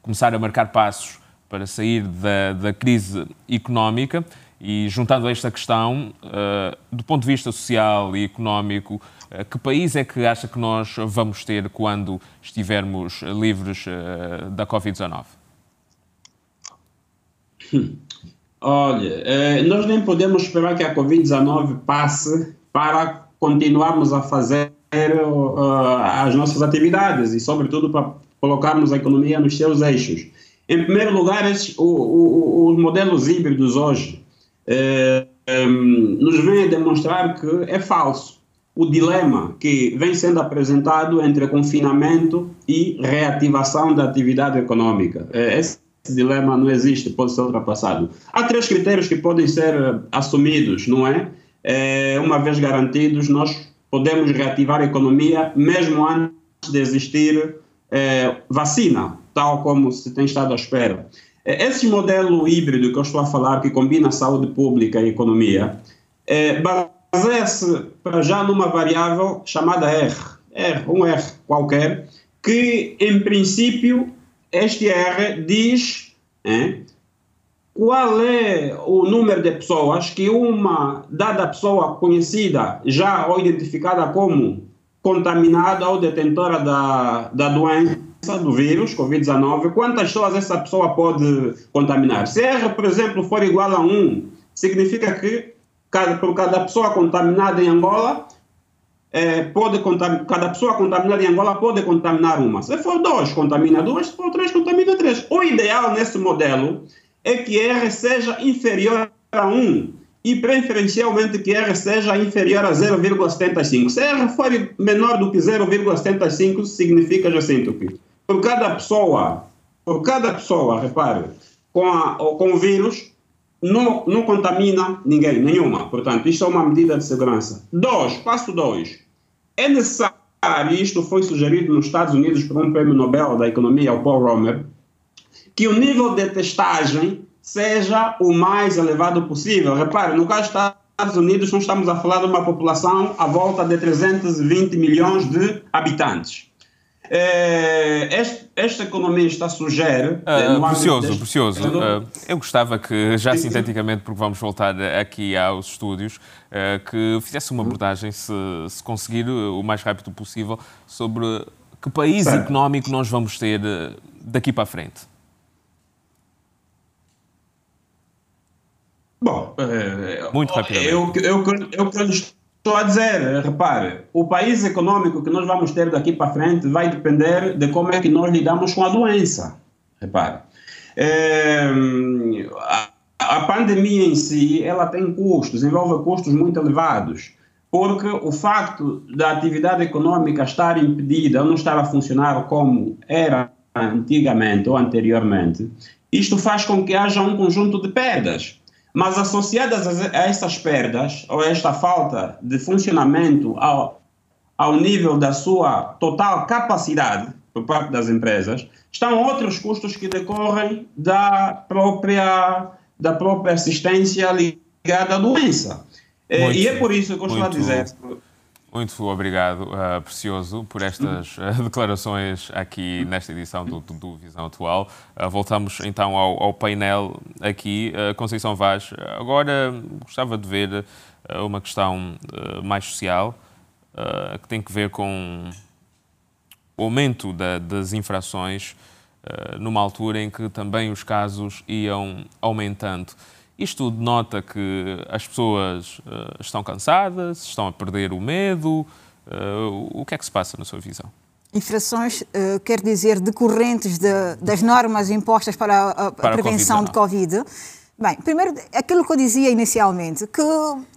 começar a marcar passos para sair da, da crise económica? E juntando a esta questão, do ponto de vista social e económico, que país é que acha que nós vamos ter quando estivermos livres da Covid-19? Olha, eh, nós nem podemos esperar que a Covid-19 passe para continuarmos a fazer as nossas atividades e, sobretudo, para colocarmos a economia nos seus eixos. Em primeiro lugar, os, os modelos híbridos hoje nos vêm demonstrar que é falso o dilema que vem sendo apresentado entre confinamento e reativação da atividade econômica. É, esse dilema não existe, pode ser ultrapassado. Há três critérios que podem ser eh, assumidos, não é? é uma vez garantidos, nós podemos reativar a economia mesmo antes de existir é, vacina, tal como se tem estado à espera. Esse modelo híbrido que eu estou a falar, que combina saúde pública e economia, é, baseia-se para já numa variável chamada R, R, um R qualquer, que em princípio este R diz qual é o número de pessoas que uma dada pessoa conhecida, já ou identificada como contaminada ou detentora da, da doença, do vírus, Covid-19, quantas pessoas essa pessoa pode contaminar. Se R, por exemplo, for igual a 1, significa que por cada pessoa contaminada em Angola, é, pode cada pessoa contaminada em Angola pode contaminar uma. Se for dois, contamina duas, se for três, contamina três. O ideal nesse modelo é que R seja inferior a 1 e preferencialmente que R seja inferior a 0,75. Se R for menor do que 0,75, significa, Jacinto, que por cada pessoa, por cada pessoa, repare, com, a, com o vírus, não, não contamina ninguém, nenhuma. Portanto, isto é uma medida de segurança. Dois, passo dois. É necessário, isto foi sugerido nos Estados Unidos por um prêmio Nobel da Economia, o Paul Romer, que o nível de testagem seja o mais elevado possível. Repare, no caso dos Estados Unidos, nós estamos a falar de uma população à volta de 320 milhões de habitantes. É, este, esta economista sugere. Uh, precioso, deste... precioso. Uh, eu gostava que, já sinteticamente, porque vamos voltar aqui aos estúdios, uh, que fizesse uma abordagem, se, se, conseguir, o mais rápido possível, sobre que país económico nós vamos ter daqui para a frente. Bom, muito rapidamente. Eu, eu, eu, eu, eu Estou a dizer, repare, o país econômico que nós vamos ter daqui para frente vai depender de como é que nós lidamos com a doença. Repare. É, a, a pandemia em si, ela tem custos, envolve custos muito elevados, porque o facto da atividade econômica estar impedida ou não estar a funcionar como era antigamente ou anteriormente, isto faz com que haja um conjunto de perdas. Mas associadas a essas perdas, ou a esta falta de funcionamento ao, ao nível da sua total capacidade por parte das empresas, estão outros custos que decorrem da própria, da própria assistência ligada à doença. Muito, e é por isso que eu estou a dizer. Muito obrigado, uh, Precioso, por estas uh, declarações aqui nesta edição do, do, do Visão Atual. Uh, voltamos então ao, ao painel aqui. Conceição Vaz, agora gostava de ver uma questão mais social, que tem que ver com o aumento da, das infrações numa altura em que também os casos iam aumentando. Isto denota que as pessoas uh, estão cansadas, estão a perder o medo. Uh, o que é que se passa na sua visão? Infrações uh, quer dizer decorrentes de, das normas impostas para a, a para prevenção a de Covid. Bem, primeiro, aquilo que eu dizia inicialmente, que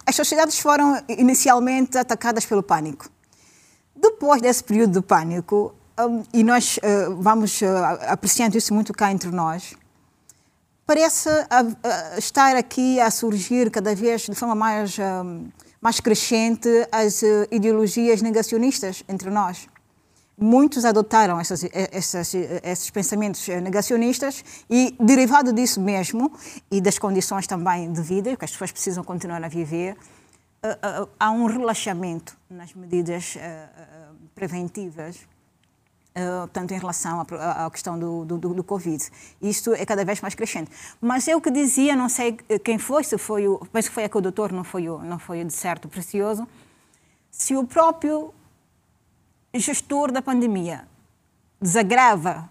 as sociedades foram inicialmente atacadas pelo pânico. Depois desse período de pânico, um, e nós uh, vamos uh, apreciando isso muito cá entre nós, parece estar aqui a surgir cada vez de forma mais, mais crescente as eh, ideologias negacionistas entre nós. muitos adotaram essas, essas, esses pensamentos negacionistas e, derivado disso mesmo, e das condições também de vida, que as pessoas precisam continuar a viver, há um relaxamento nas medidas preventivas Uh, tanto em relação à, questão do, do, do, Covid. Isto é cada vez mais crescente. Mas eu que dizia, não sei quem foi, se foi o, penso que foi aqui o doutor, não foi o, não foi o de certo precioso, se o próprio gestor da pandemia desagrava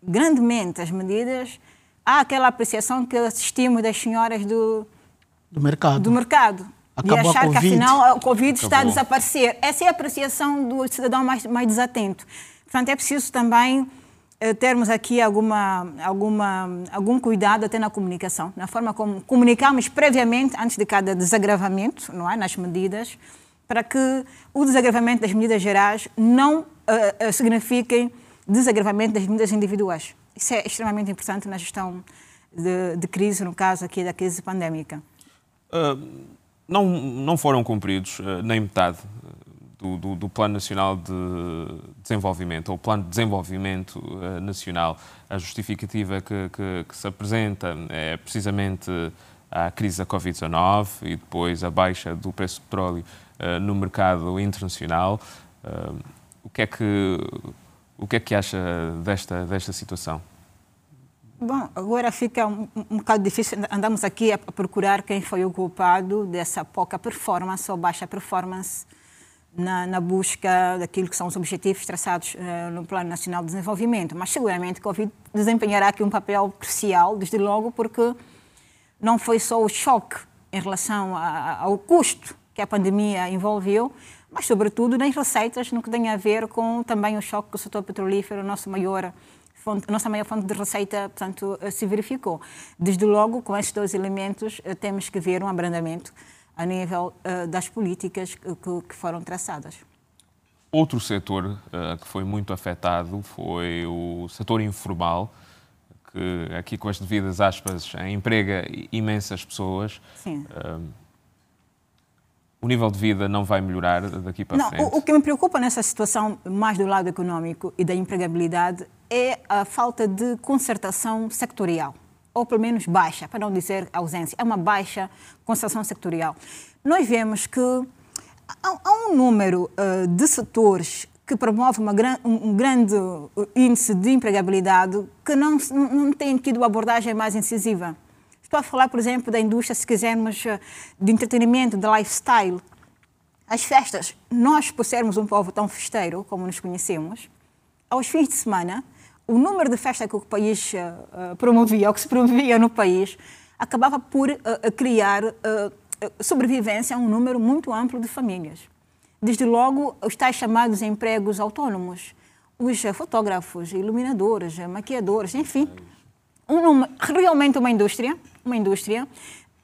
grandemente as medidas, há aquela apreciação que assistimos das senhoras do, do mercado. Do mercado Acabou de achar que afinal o Covid Acabou. está a desaparecer. Essa é a apreciação do cidadão mais, mais desatento. Portanto, é preciso também eh, termos aqui alguma, alguma, algum cuidado até na comunicação, na forma como comunicamos previamente, antes de cada desagravamento, não é, nas medidas, para que o desagravamento das medidas gerais não uh, uh, signifique desagravamento das medidas individuais. Isso é extremamente importante na gestão de, de crise, no caso aqui da crise pandémica. Uh, não, não foram cumpridos nem metade do, do, do, Plano Nacional de Desenvolvimento, ou Plano de Desenvolvimento uh, Nacional, a justificativa que, que, que, se apresenta é precisamente a crise da Covid-19 e depois a baixa do preço do petróleo uh, no mercado internacional. Uh, o, que é que, o que é que acha desta, desta situação? Bom, agora fica um, um bocado difícil. Andamos aqui a procurar quem foi o culpado dessa pouca performance ou baixa performance na, na, busca daquilo que são os objetivos traçados uh, no Plano Nacional de Desenvolvimento. Mas seguramente que o Covid desempenhará aqui um papel crucial, desde logo, porque não foi só o choque em relação a, ao custo que a pandemia envolveu, mas sobretudo nas receitas, no que tem a ver com também o choque que o setor petrolífero, a nossa maior fonte, nossa maior fonte de receita, portanto, eh, se verificou. Desde logo, com estes dois elementos, eh, temos que ver um abrandamento a nível uh, das políticas que, que, foram traçadas. Outro setor uh, que foi muito afetado foi o setor informal, que aqui com as devidas aspas emprega imensas pessoas. Sim. Uh, o nível de vida não vai melhorar daqui para não, frente? O, o que me preocupa nessa situação, mais do lado econômico e da empregabilidade, é a falta de concertação sectorial ou pelo menos baixa, para não dizer ausência, é uma baixa concentração sectorial. Nós vemos que há, um número uh, de setores que promove uma, um grande índice de empregabilidade que não, não tem tido abordagem mais incisiva. Estou a falar, por exemplo, da indústria, se quisermos, eh, de entretenimento, de lifestyle. As festas, nós, por sermos um povo tão festeiro como nos conhecemos, aos fins de semana, o número de festas que o país uh, promovia, ou que se promovia no país, acabava por uh, criar uh, sobrevivência a um número muito amplo de famílias. Desde logo, os tais chamados empregos autônomos, os fotógrafos, iluminadores, maquiadores, enfim, um, realmente uma indústria, uma indústria.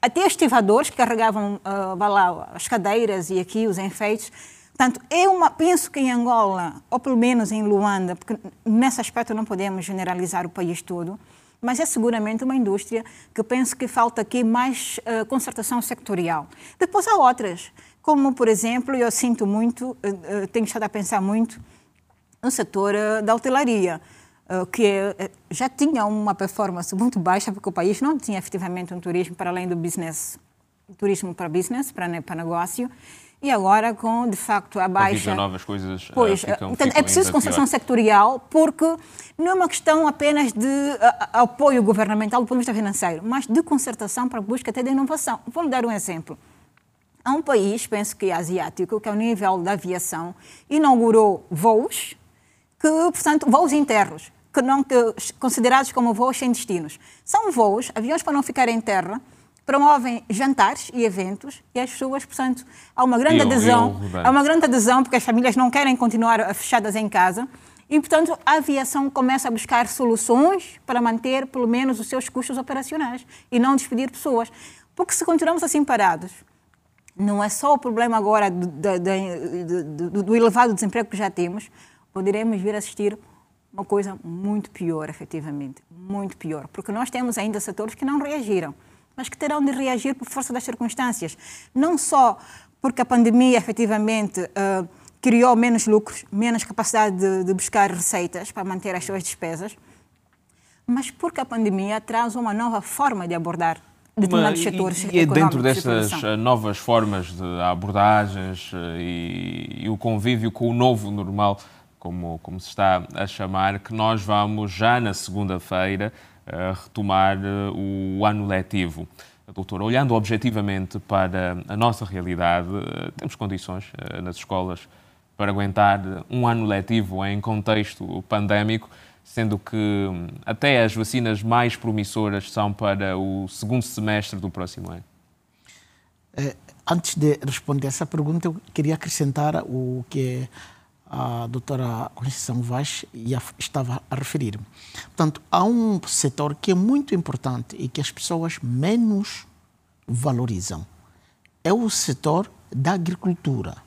Até estivadores que carregavam uh, lá, as cadeiras e aqui os enfeites, Portanto, eu penso que em Angola, ou pelo menos em Luanda, porque nesse aspecto não podemos generalizar o país todo, mas é seguramente uma indústria que penso que falta aqui mais uh, concertação sectorial. Depois há outras, como, por exemplo, eu sinto muito, uh, tenho estado a pensar muito no setor da hotelaria, que já tinha uma performance muito baixa, porque o país não tinha efetivamente um turismo para além do business, turismo para business, para, para negócio, e agora com, de facto, a baixa... novas coisas Pois, ficam, portanto, ficam é preciso concepção sectorial, porque não é uma questão apenas de a, apoio governamental do ponto de vista financeiro, mas de concertação para a busca até de inovação. Vou lhe dar um exemplo. Há um país, penso que é asiático, que ao nível da aviação, inaugurou voos, que, portanto, voos internos, que não que, considerados como voos sem destinos. São voos, aviões para não ficar em terra, promovem jantares e eventos e as pessoas, portanto, há uma grande eu, adesão, eu, há uma grande adesão porque as famílias não querem continuar fechadas em casa. E, portanto, a aviação começa a buscar soluções para manter, pelo menos, os seus custos operacionais e não despedir pessoas. Porque se continuamos assim parados, não é só o problema agora do, do, do, do elevado desemprego que já temos, poderemos vir a assistir uma coisa muito pior, efetivamente, muito pior, porque nós temos ainda setores que não reagiram mas que terão de reagir por força das circunstâncias. Não só porque a pandemia efetivamente uh, criou menos lucros, menos capacidade de, de buscar receitas para manter as suas despesas, mas porque a pandemia traz uma nova forma de abordar determinados setores e, e é dentro económicos de destas produção. eh, novas formas de abordagens eh, e, e o convívio com o novo normal, como, como se está a chamar, que nós vamos já na segunda-feira retomar eh, o ano letivo. Doutor, olhando objetivamente para a nossa realidade, eh, temos condições eh, nas escolas para aguentar um ano letivo em contexto pandémico, sendo que hum, até as vacinas mais promissoras são para o segundo semestre do próximo ano? Antes de responder essa pergunta, eu queria acrescentar o que a doutora Conceição Vaz estava a referir. Portanto, há um setor que é muito importante e que as pessoas menos valorizam. É o setor da agricultura.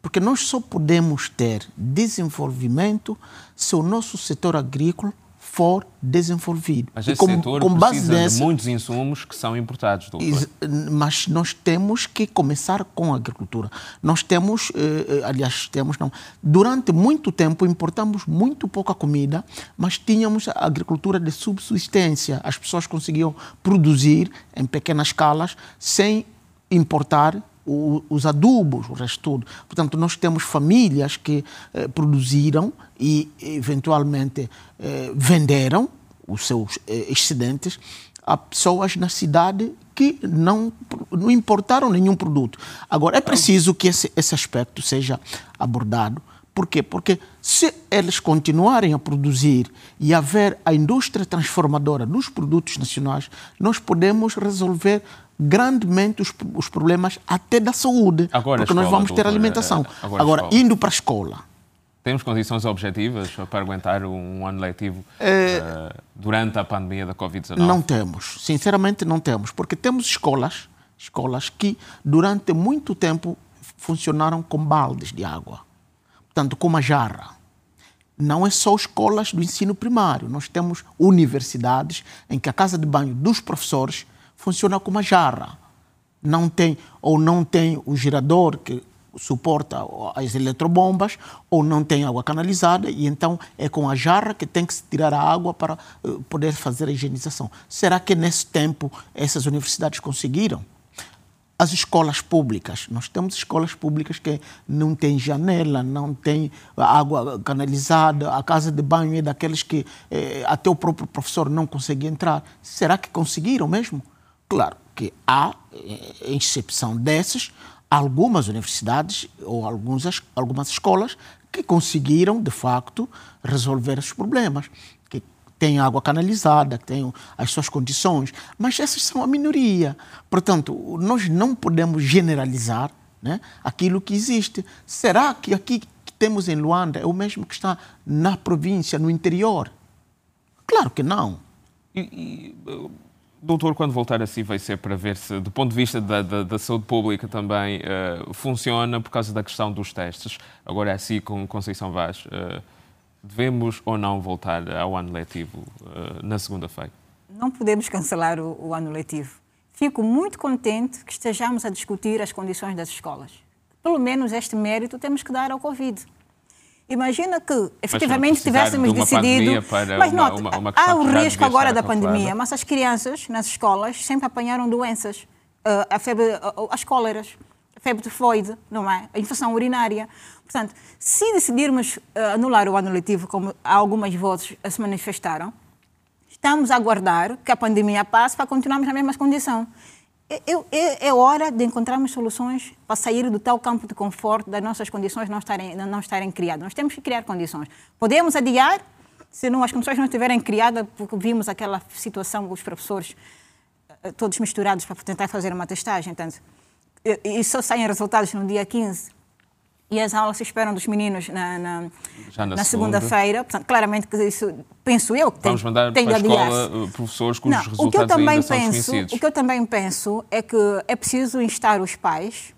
Porque nós só podemos ter desenvolvimento se o nosso setor agrícola for desenvolvido. Mas E esse com- setor com base nessa- de muitos insumos que são importados, doutor. Mas nós temos que começar com a agricultura. Nós temos, eh, eh, aliás, temos não. Durante muito tempo importamos muito pouca comida, mas tínhamos a agricultura de subsistência. As pessoas conseguiam produzir em pequenas escalas sem importar o- os adubos, o resto tudo. Portanto, nós temos famílias que eh, produziram e, eventualmente, eh, venderam os seus eh, excedentes a pessoas na cidade que não, não importaram nenhum produto. Agora, é preciso que esse, esse aspecto seja abordado. Por quê? Porque se eles continuarem a produzir e haver a indústria transformadora dos produtos nacionais, nós podemos resolver grandemente os, os problemas até da saúde. Agora porque nós escola, vamos ter alimentação. eh, agora Agora, indo para a escola, Temos condições objetivas para aguentar um ano letivo É. eh, durante a pandemia da Covid-19? Não temos, sinceramente não temos, porque temos escolas, escolas que durante muito tempo funcionaram com baldes de água, portanto com uma jarra. Não é só escolas do ensino primário, nós temos universidades em que a casa de banho dos professores funciona com uma jarra. Não tem ou não tem o gerador que suporta as eletrobombas ou não tem água canalizada e então é com a jarra que tem que se tirar a água para eh, poder fazer a higienização. Será que nesse tempo essas universidades conseguiram? As escolas públicas, nós temos escolas públicas que não têm janela, não tem água canalizada, a casa de banho é daqueles que eh, até o próprio professor não consegue entrar. Será que conseguiram mesmo? Claro que há, eh, em exceção dessas, algumas universidades ou alguns, es- algumas escolas que conseguiram, de facto, resolver esses problemas. Que têm água canalizada, que têm as suas condições, mas essas são a minoria. Portanto, nós não podemos generalizar né, aquilo que existe. Será que aqui que temos em Luanda é o mesmo que está na província, no interior? Claro que não. E, e, doutor, quando voltar assim, vai ser para ver se, do ponto de vista da, da, da saúde pública também, uh, funciona por causa da questão dos testes. Agora, assim, com Conceição Vaz, uh, devemos ou não voltar ao ano letivo uh, na segunda-feira? Não podemos cancelar o, o ano letivo. Fico muito contente que estejamos a discutir as condições das escolas. Pelo menos este mérito temos que dar ao Covid. Imagina que efetivamente tivéssemos de decidido. para mas uma- note, uma- uma há o risco agora da pandemia, mas as crianças nas escolas sempre apanharam doenças. Ah, a febre, ah, as cóleras, a febre tifoide, não é? A infecção urinária. Portanto, se decidirmos ah, anular o ano letivo, como algumas vozes se manifestaram, estamos a aguardar que a pandemia passe para continuarmos na mesma condição. É, é- é hora de encontrarmos soluções para sair do tal campo de conforto das nossas condições não estarem, não estarem criadas. Nós temos que criar condições. Podemos adiar, se não, as condições não estiverem criadas, porque vimos aquela situação, os professores eh, todos misturados para tentar fazer uma testagem. Portanto, e só saem resultados no dia 15 e as aulas se esperam dos meninos na, na, na na segunda. segunda-feira. Portanto, claramente que isso, penso eu, que tem, Vamos mandar tem para a escola uh, professores cujos Não, o que eu resultados também ainda penso, desconhecidos. o que eu também penso é que é preciso instar os pais,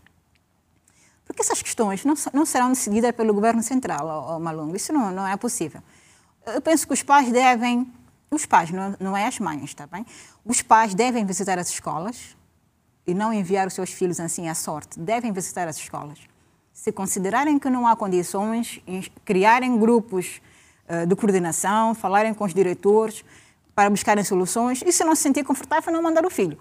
porque essas questões não, não serão decididas pelo governo central, ó, Malungo. Isso não, não é possível. Eu penso que os pais devem, os pais, não, não é as mães, está bem? Os pais devem visitar as escolas e não enviar os seus filhos assim à sorte. Devem visitar as escolas Se considerarem que não há condições, criarem grupos uh, de coordenação, falarem com os diretores para buscarem soluções e se não se sentir confortável, não mandar o filho.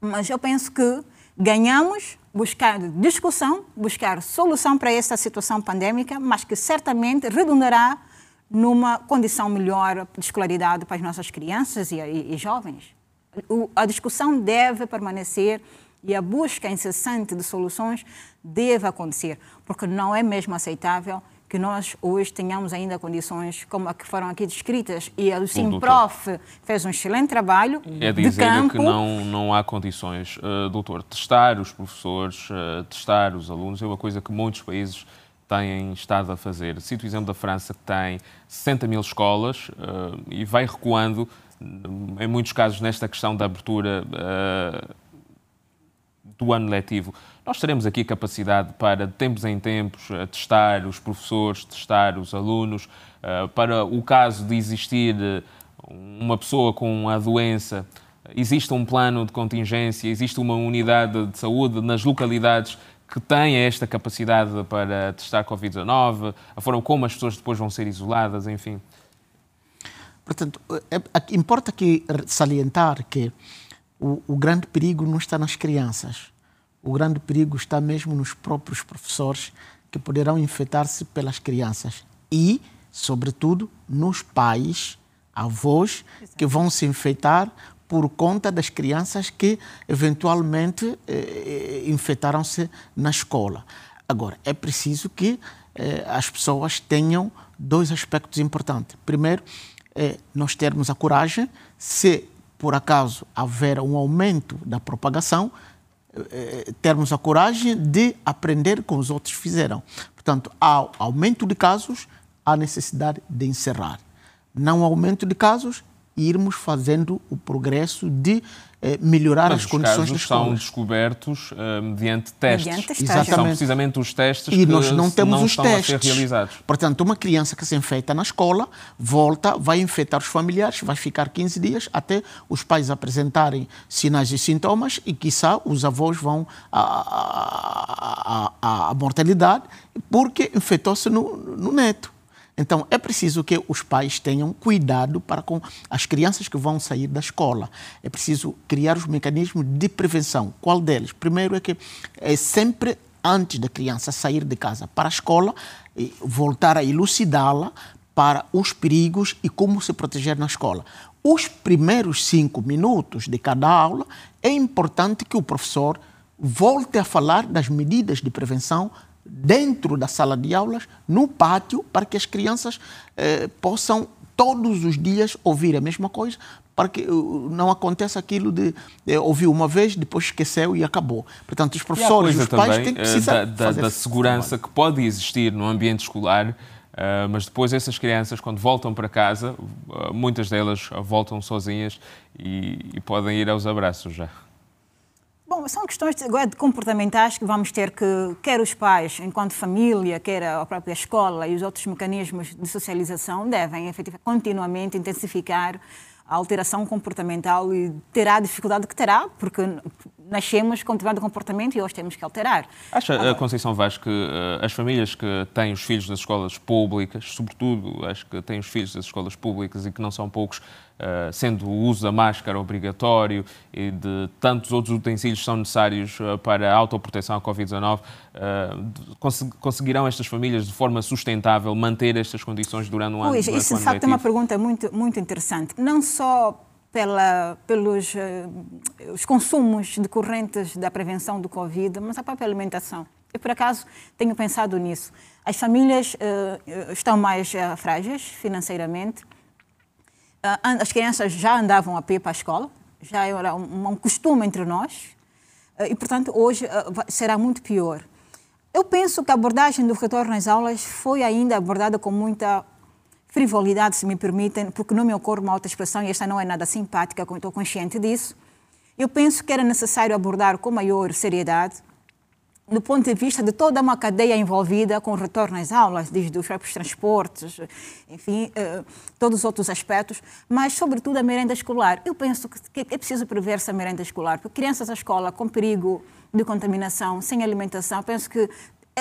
Mas eu penso que ganhamos buscar discussão, buscar solução para esta situação pandêmica, mas que certamente redundará numa condição melhor de escolaridade para as nossas crianças e, e, e jovens. O, a discussão deve permanecer e a busca incessante de soluções deve acontecer, porque não é mesmo aceitável que nós hoje tenhamos ainda condições como a que foram aqui descritas e o Simprof fez um excelente trabalho é dizer de campo. que não, não há condições. Uh, doutor, testar os professores, uh, testar os alunos é uma coisa que muitos países têm estado a fazer. Cito o exemplo da França, que tem 60 mil escolas uh, e vai recuando, em muitos casos, nesta questão da abertura do ano letivo. Nós teremos aqui capacidade para, de tempos em tempos, uh, testar os professores, testar os alunos, para o caso de existir uma pessoa com a doença, existe um plano de contingência, existe uma unidade de saúde nas localidades que têm esta capacidade para testar Covid-19, a forma como as pessoas depois vão ser isoladas, enfim. Portanto, é, importa aqui salientar que o, o grande perigo não está nas crianças. O grande perigo está mesmo nos próprios professores que poderão infectar-se pelas crianças e, sobretudo, nos pais, avós, que vão se infectar por conta das crianças que eventualmente eh, infectaram-se na escola. Agora, é preciso que eh, as pessoas tenham dois aspectos importantes. Primeiro, eh, nós termos a coragem, se por acaso haver um aumento da propagação, eh, termos a coragem de aprender com os outros fizeram. Portanto, há aumento de casos, há necessidade de encerrar. Não aumento de casos, irmos fazendo o progresso de eh, melhorar Mas as condições das escolas. são descobertos uh, mediante testes. Mediante testes. Exatamente. São precisamente os testes E que nós não temos não os estão testes. a ser realizados. Portanto, uma criança que se infecta na escola, volta, vai infectar os familiares, vai ficar 15 dias até os pais apresentarem sinais e sintomas e, quiçá, os avós vão à, à, à mortalidade porque infectou-se no, no neto. Então, é preciso que os pais tenham cuidado para com as crianças que vão sair da escola. É preciso criar os mecanismos de prevenção. Qual deles? Primeiro é que é sempre antes da criança sair de casa para a escola, voltar a elucidá-la para os perigos e como se proteger na escola. Os primeiros cinco minutos de cada aula é importante que o professor volte a falar das medidas de prevenção dentro da sala de aulas, no pátio, para que as crianças eh, possam todos os dias ouvir a mesma coisa, para que uh, não aconteça aquilo de, de ouvir uma vez, depois esqueceu e acabou. Portanto, os professores e os pais também, têm que precisar da, da, da segurança que pode existir no ambiente escolar, uh, mas depois essas crianças, quando voltam para casa, uh, muitas delas voltam sozinhas e, e podem ir aos abraços já. Bom, são questões de, comportamentais que vamos ter que, quer os pais, enquanto família, quer a própria escola e os outros mecanismos de socialização, devem efetivamente continuamente intensificar a alteração comportamental e terá a dificuldade que terá, porque nascemos com determinado comportamento e hoje temos que alterar. Acha, Agora, Conceição Vaz, que uh, as famílias que têm os filhos das escolas públicas, sobretudo acho que têm os filhos das escolas públicas e que não são poucos, uh, sendo o uso da máscara obrigatório e de tantos outros utensílios que são necessários uh, para a autoproteção à Covid-19, cons conseguirão estas famílias, de forma sustentável, manter estas condições durante um ano? Pois, isso de facto é uma pergunta muito, muito interessante. Não só pela, pelos uh, os consumos decorrentes da prevenção do Covid, mas a própria alimentação. Eu, por acaso, tenho pensado nisso. As famílias uh, estão mais uh, frágeis financeiramente. as crianças já andavam a pé para a escola, já era um, um costume entre nós. e, portanto, hoje será muito pior. Eu penso que a abordagem do retorno às aulas foi ainda abordada com muita frivolidade, se me permitem, porque não me ocorre uma outra expressão e esta não é nada simpática, estou consciente disso. Eu penso que era necessário abordar com maior seriedade, do ponto de vista de toda uma cadeia envolvida com o retorno às aulas, desde os próprios transportes, enfim, eh, todos os outros aspectos, mas, sobretudo, a merenda escolar. Eu penso que é preciso prever-se a merenda escolar, porque crianças à escola com perigo de contaminação, sem alimentação, penso que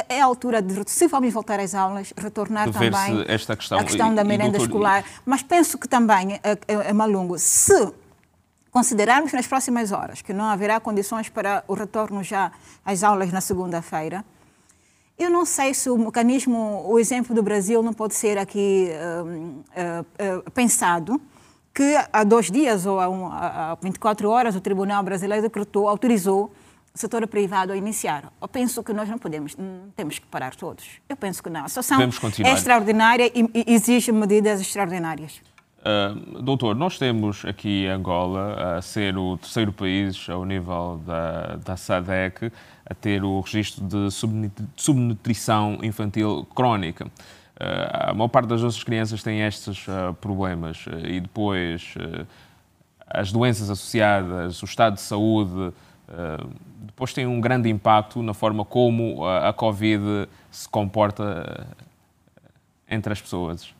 é, é a altura de, se vamos voltar às aulas, retornar também esta questão. a questão da merenda doutor, escolar. Mas penso que também, é, é, é Malungo, se considerarmos nas próximas horas que não haverá condições para o retorno já às aulas na segunda-feira, eu não sei se o mecanismo, o exemplo do Brasil não pode ser aqui hum, eh, eh, pensado que há dois dias ou há, um, há há 24 horas o Tribunal Brasileiro decretou, autorizou setor privado a iniciar. Eu penso que nós não podemos, não temos que parar todos. Eu penso que não. A situação é extraordinária e, e exige medidas extraordinárias. Uh, doutor, nós temos aqui Angola a ser o terceiro país ao nível da, da SADEC a ter o registro de subnutri- subnutrição infantil crónica. Uh, a maior parte das nossas crianças tem estes uh, problemas e depois as doenças associadas, o estado de saúde, depois tem um grande impacto na forma como uh, a Covid se comporta uh, entre as pessoas.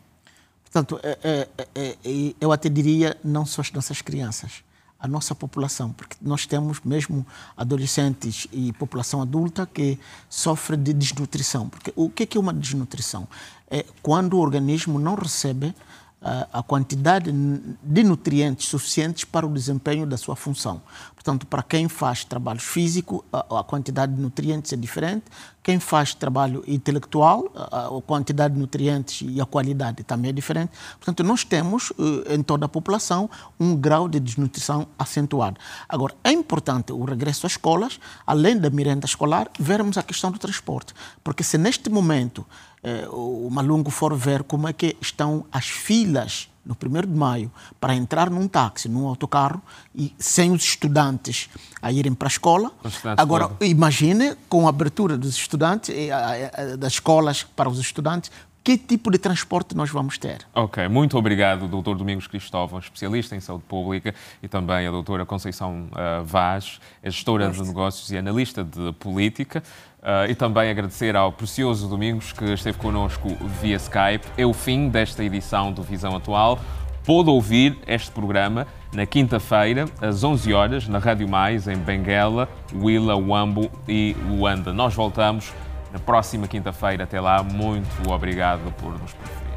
Portanto, é, é, é, eu até diria não só as nossas crianças, a nossa população, porque nós temos mesmo adolescentes e população adulta que sofre de desnutrição. Porque o que é uma desnutrição? É quando o organismo não recebe ah, a quantidade de nutrientes suficientes para o desempenho da sua função. Portanto, para quem faz trabalho físico, a, quantidade de nutrientes é diferente. Quem faz trabalho intelectual, a, a quantidade de nutrientes e a qualidade também é diferente. Portanto, nós temos eh, em toda a população um grau de desnutrição acentuado. Agora, é importante o regresso às escolas, além da merenda escolar, vermos a questão do transporte. Porque se neste momento eh, o Malungo for ver como é que estão as filas no 1 de maio para entrar num táxi, num autocarro, e sem os estudantes a irem para a escola. Agora, podem. imagine com a abertura dos estudantes, eh, das escolas para os estudantes, que tipo de transporte nós vamos ter. Ok, muito obrigado, Dr. Domingos Cristóvão, especialista em saúde pública, e também a doutora Conceição uh, Vaz, gestora de negócios e analista de política. Uh, e também agradecer ao precioso Domingos que esteve connosco via Skype. É o fim desta edição do Visão Atual. Pode ouvir este programa na quinta-feira, às 11 horas, na Rádio Mais, em Benguela, Huila, Uambo e Luanda. Nós voltamos na próxima quinta-feira. Até lá, muito obrigado por nos preferir.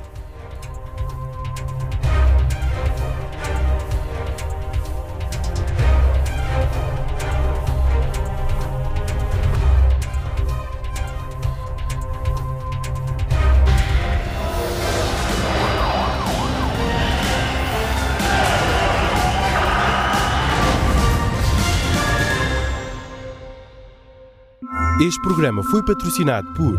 Este programa foi patrocinado por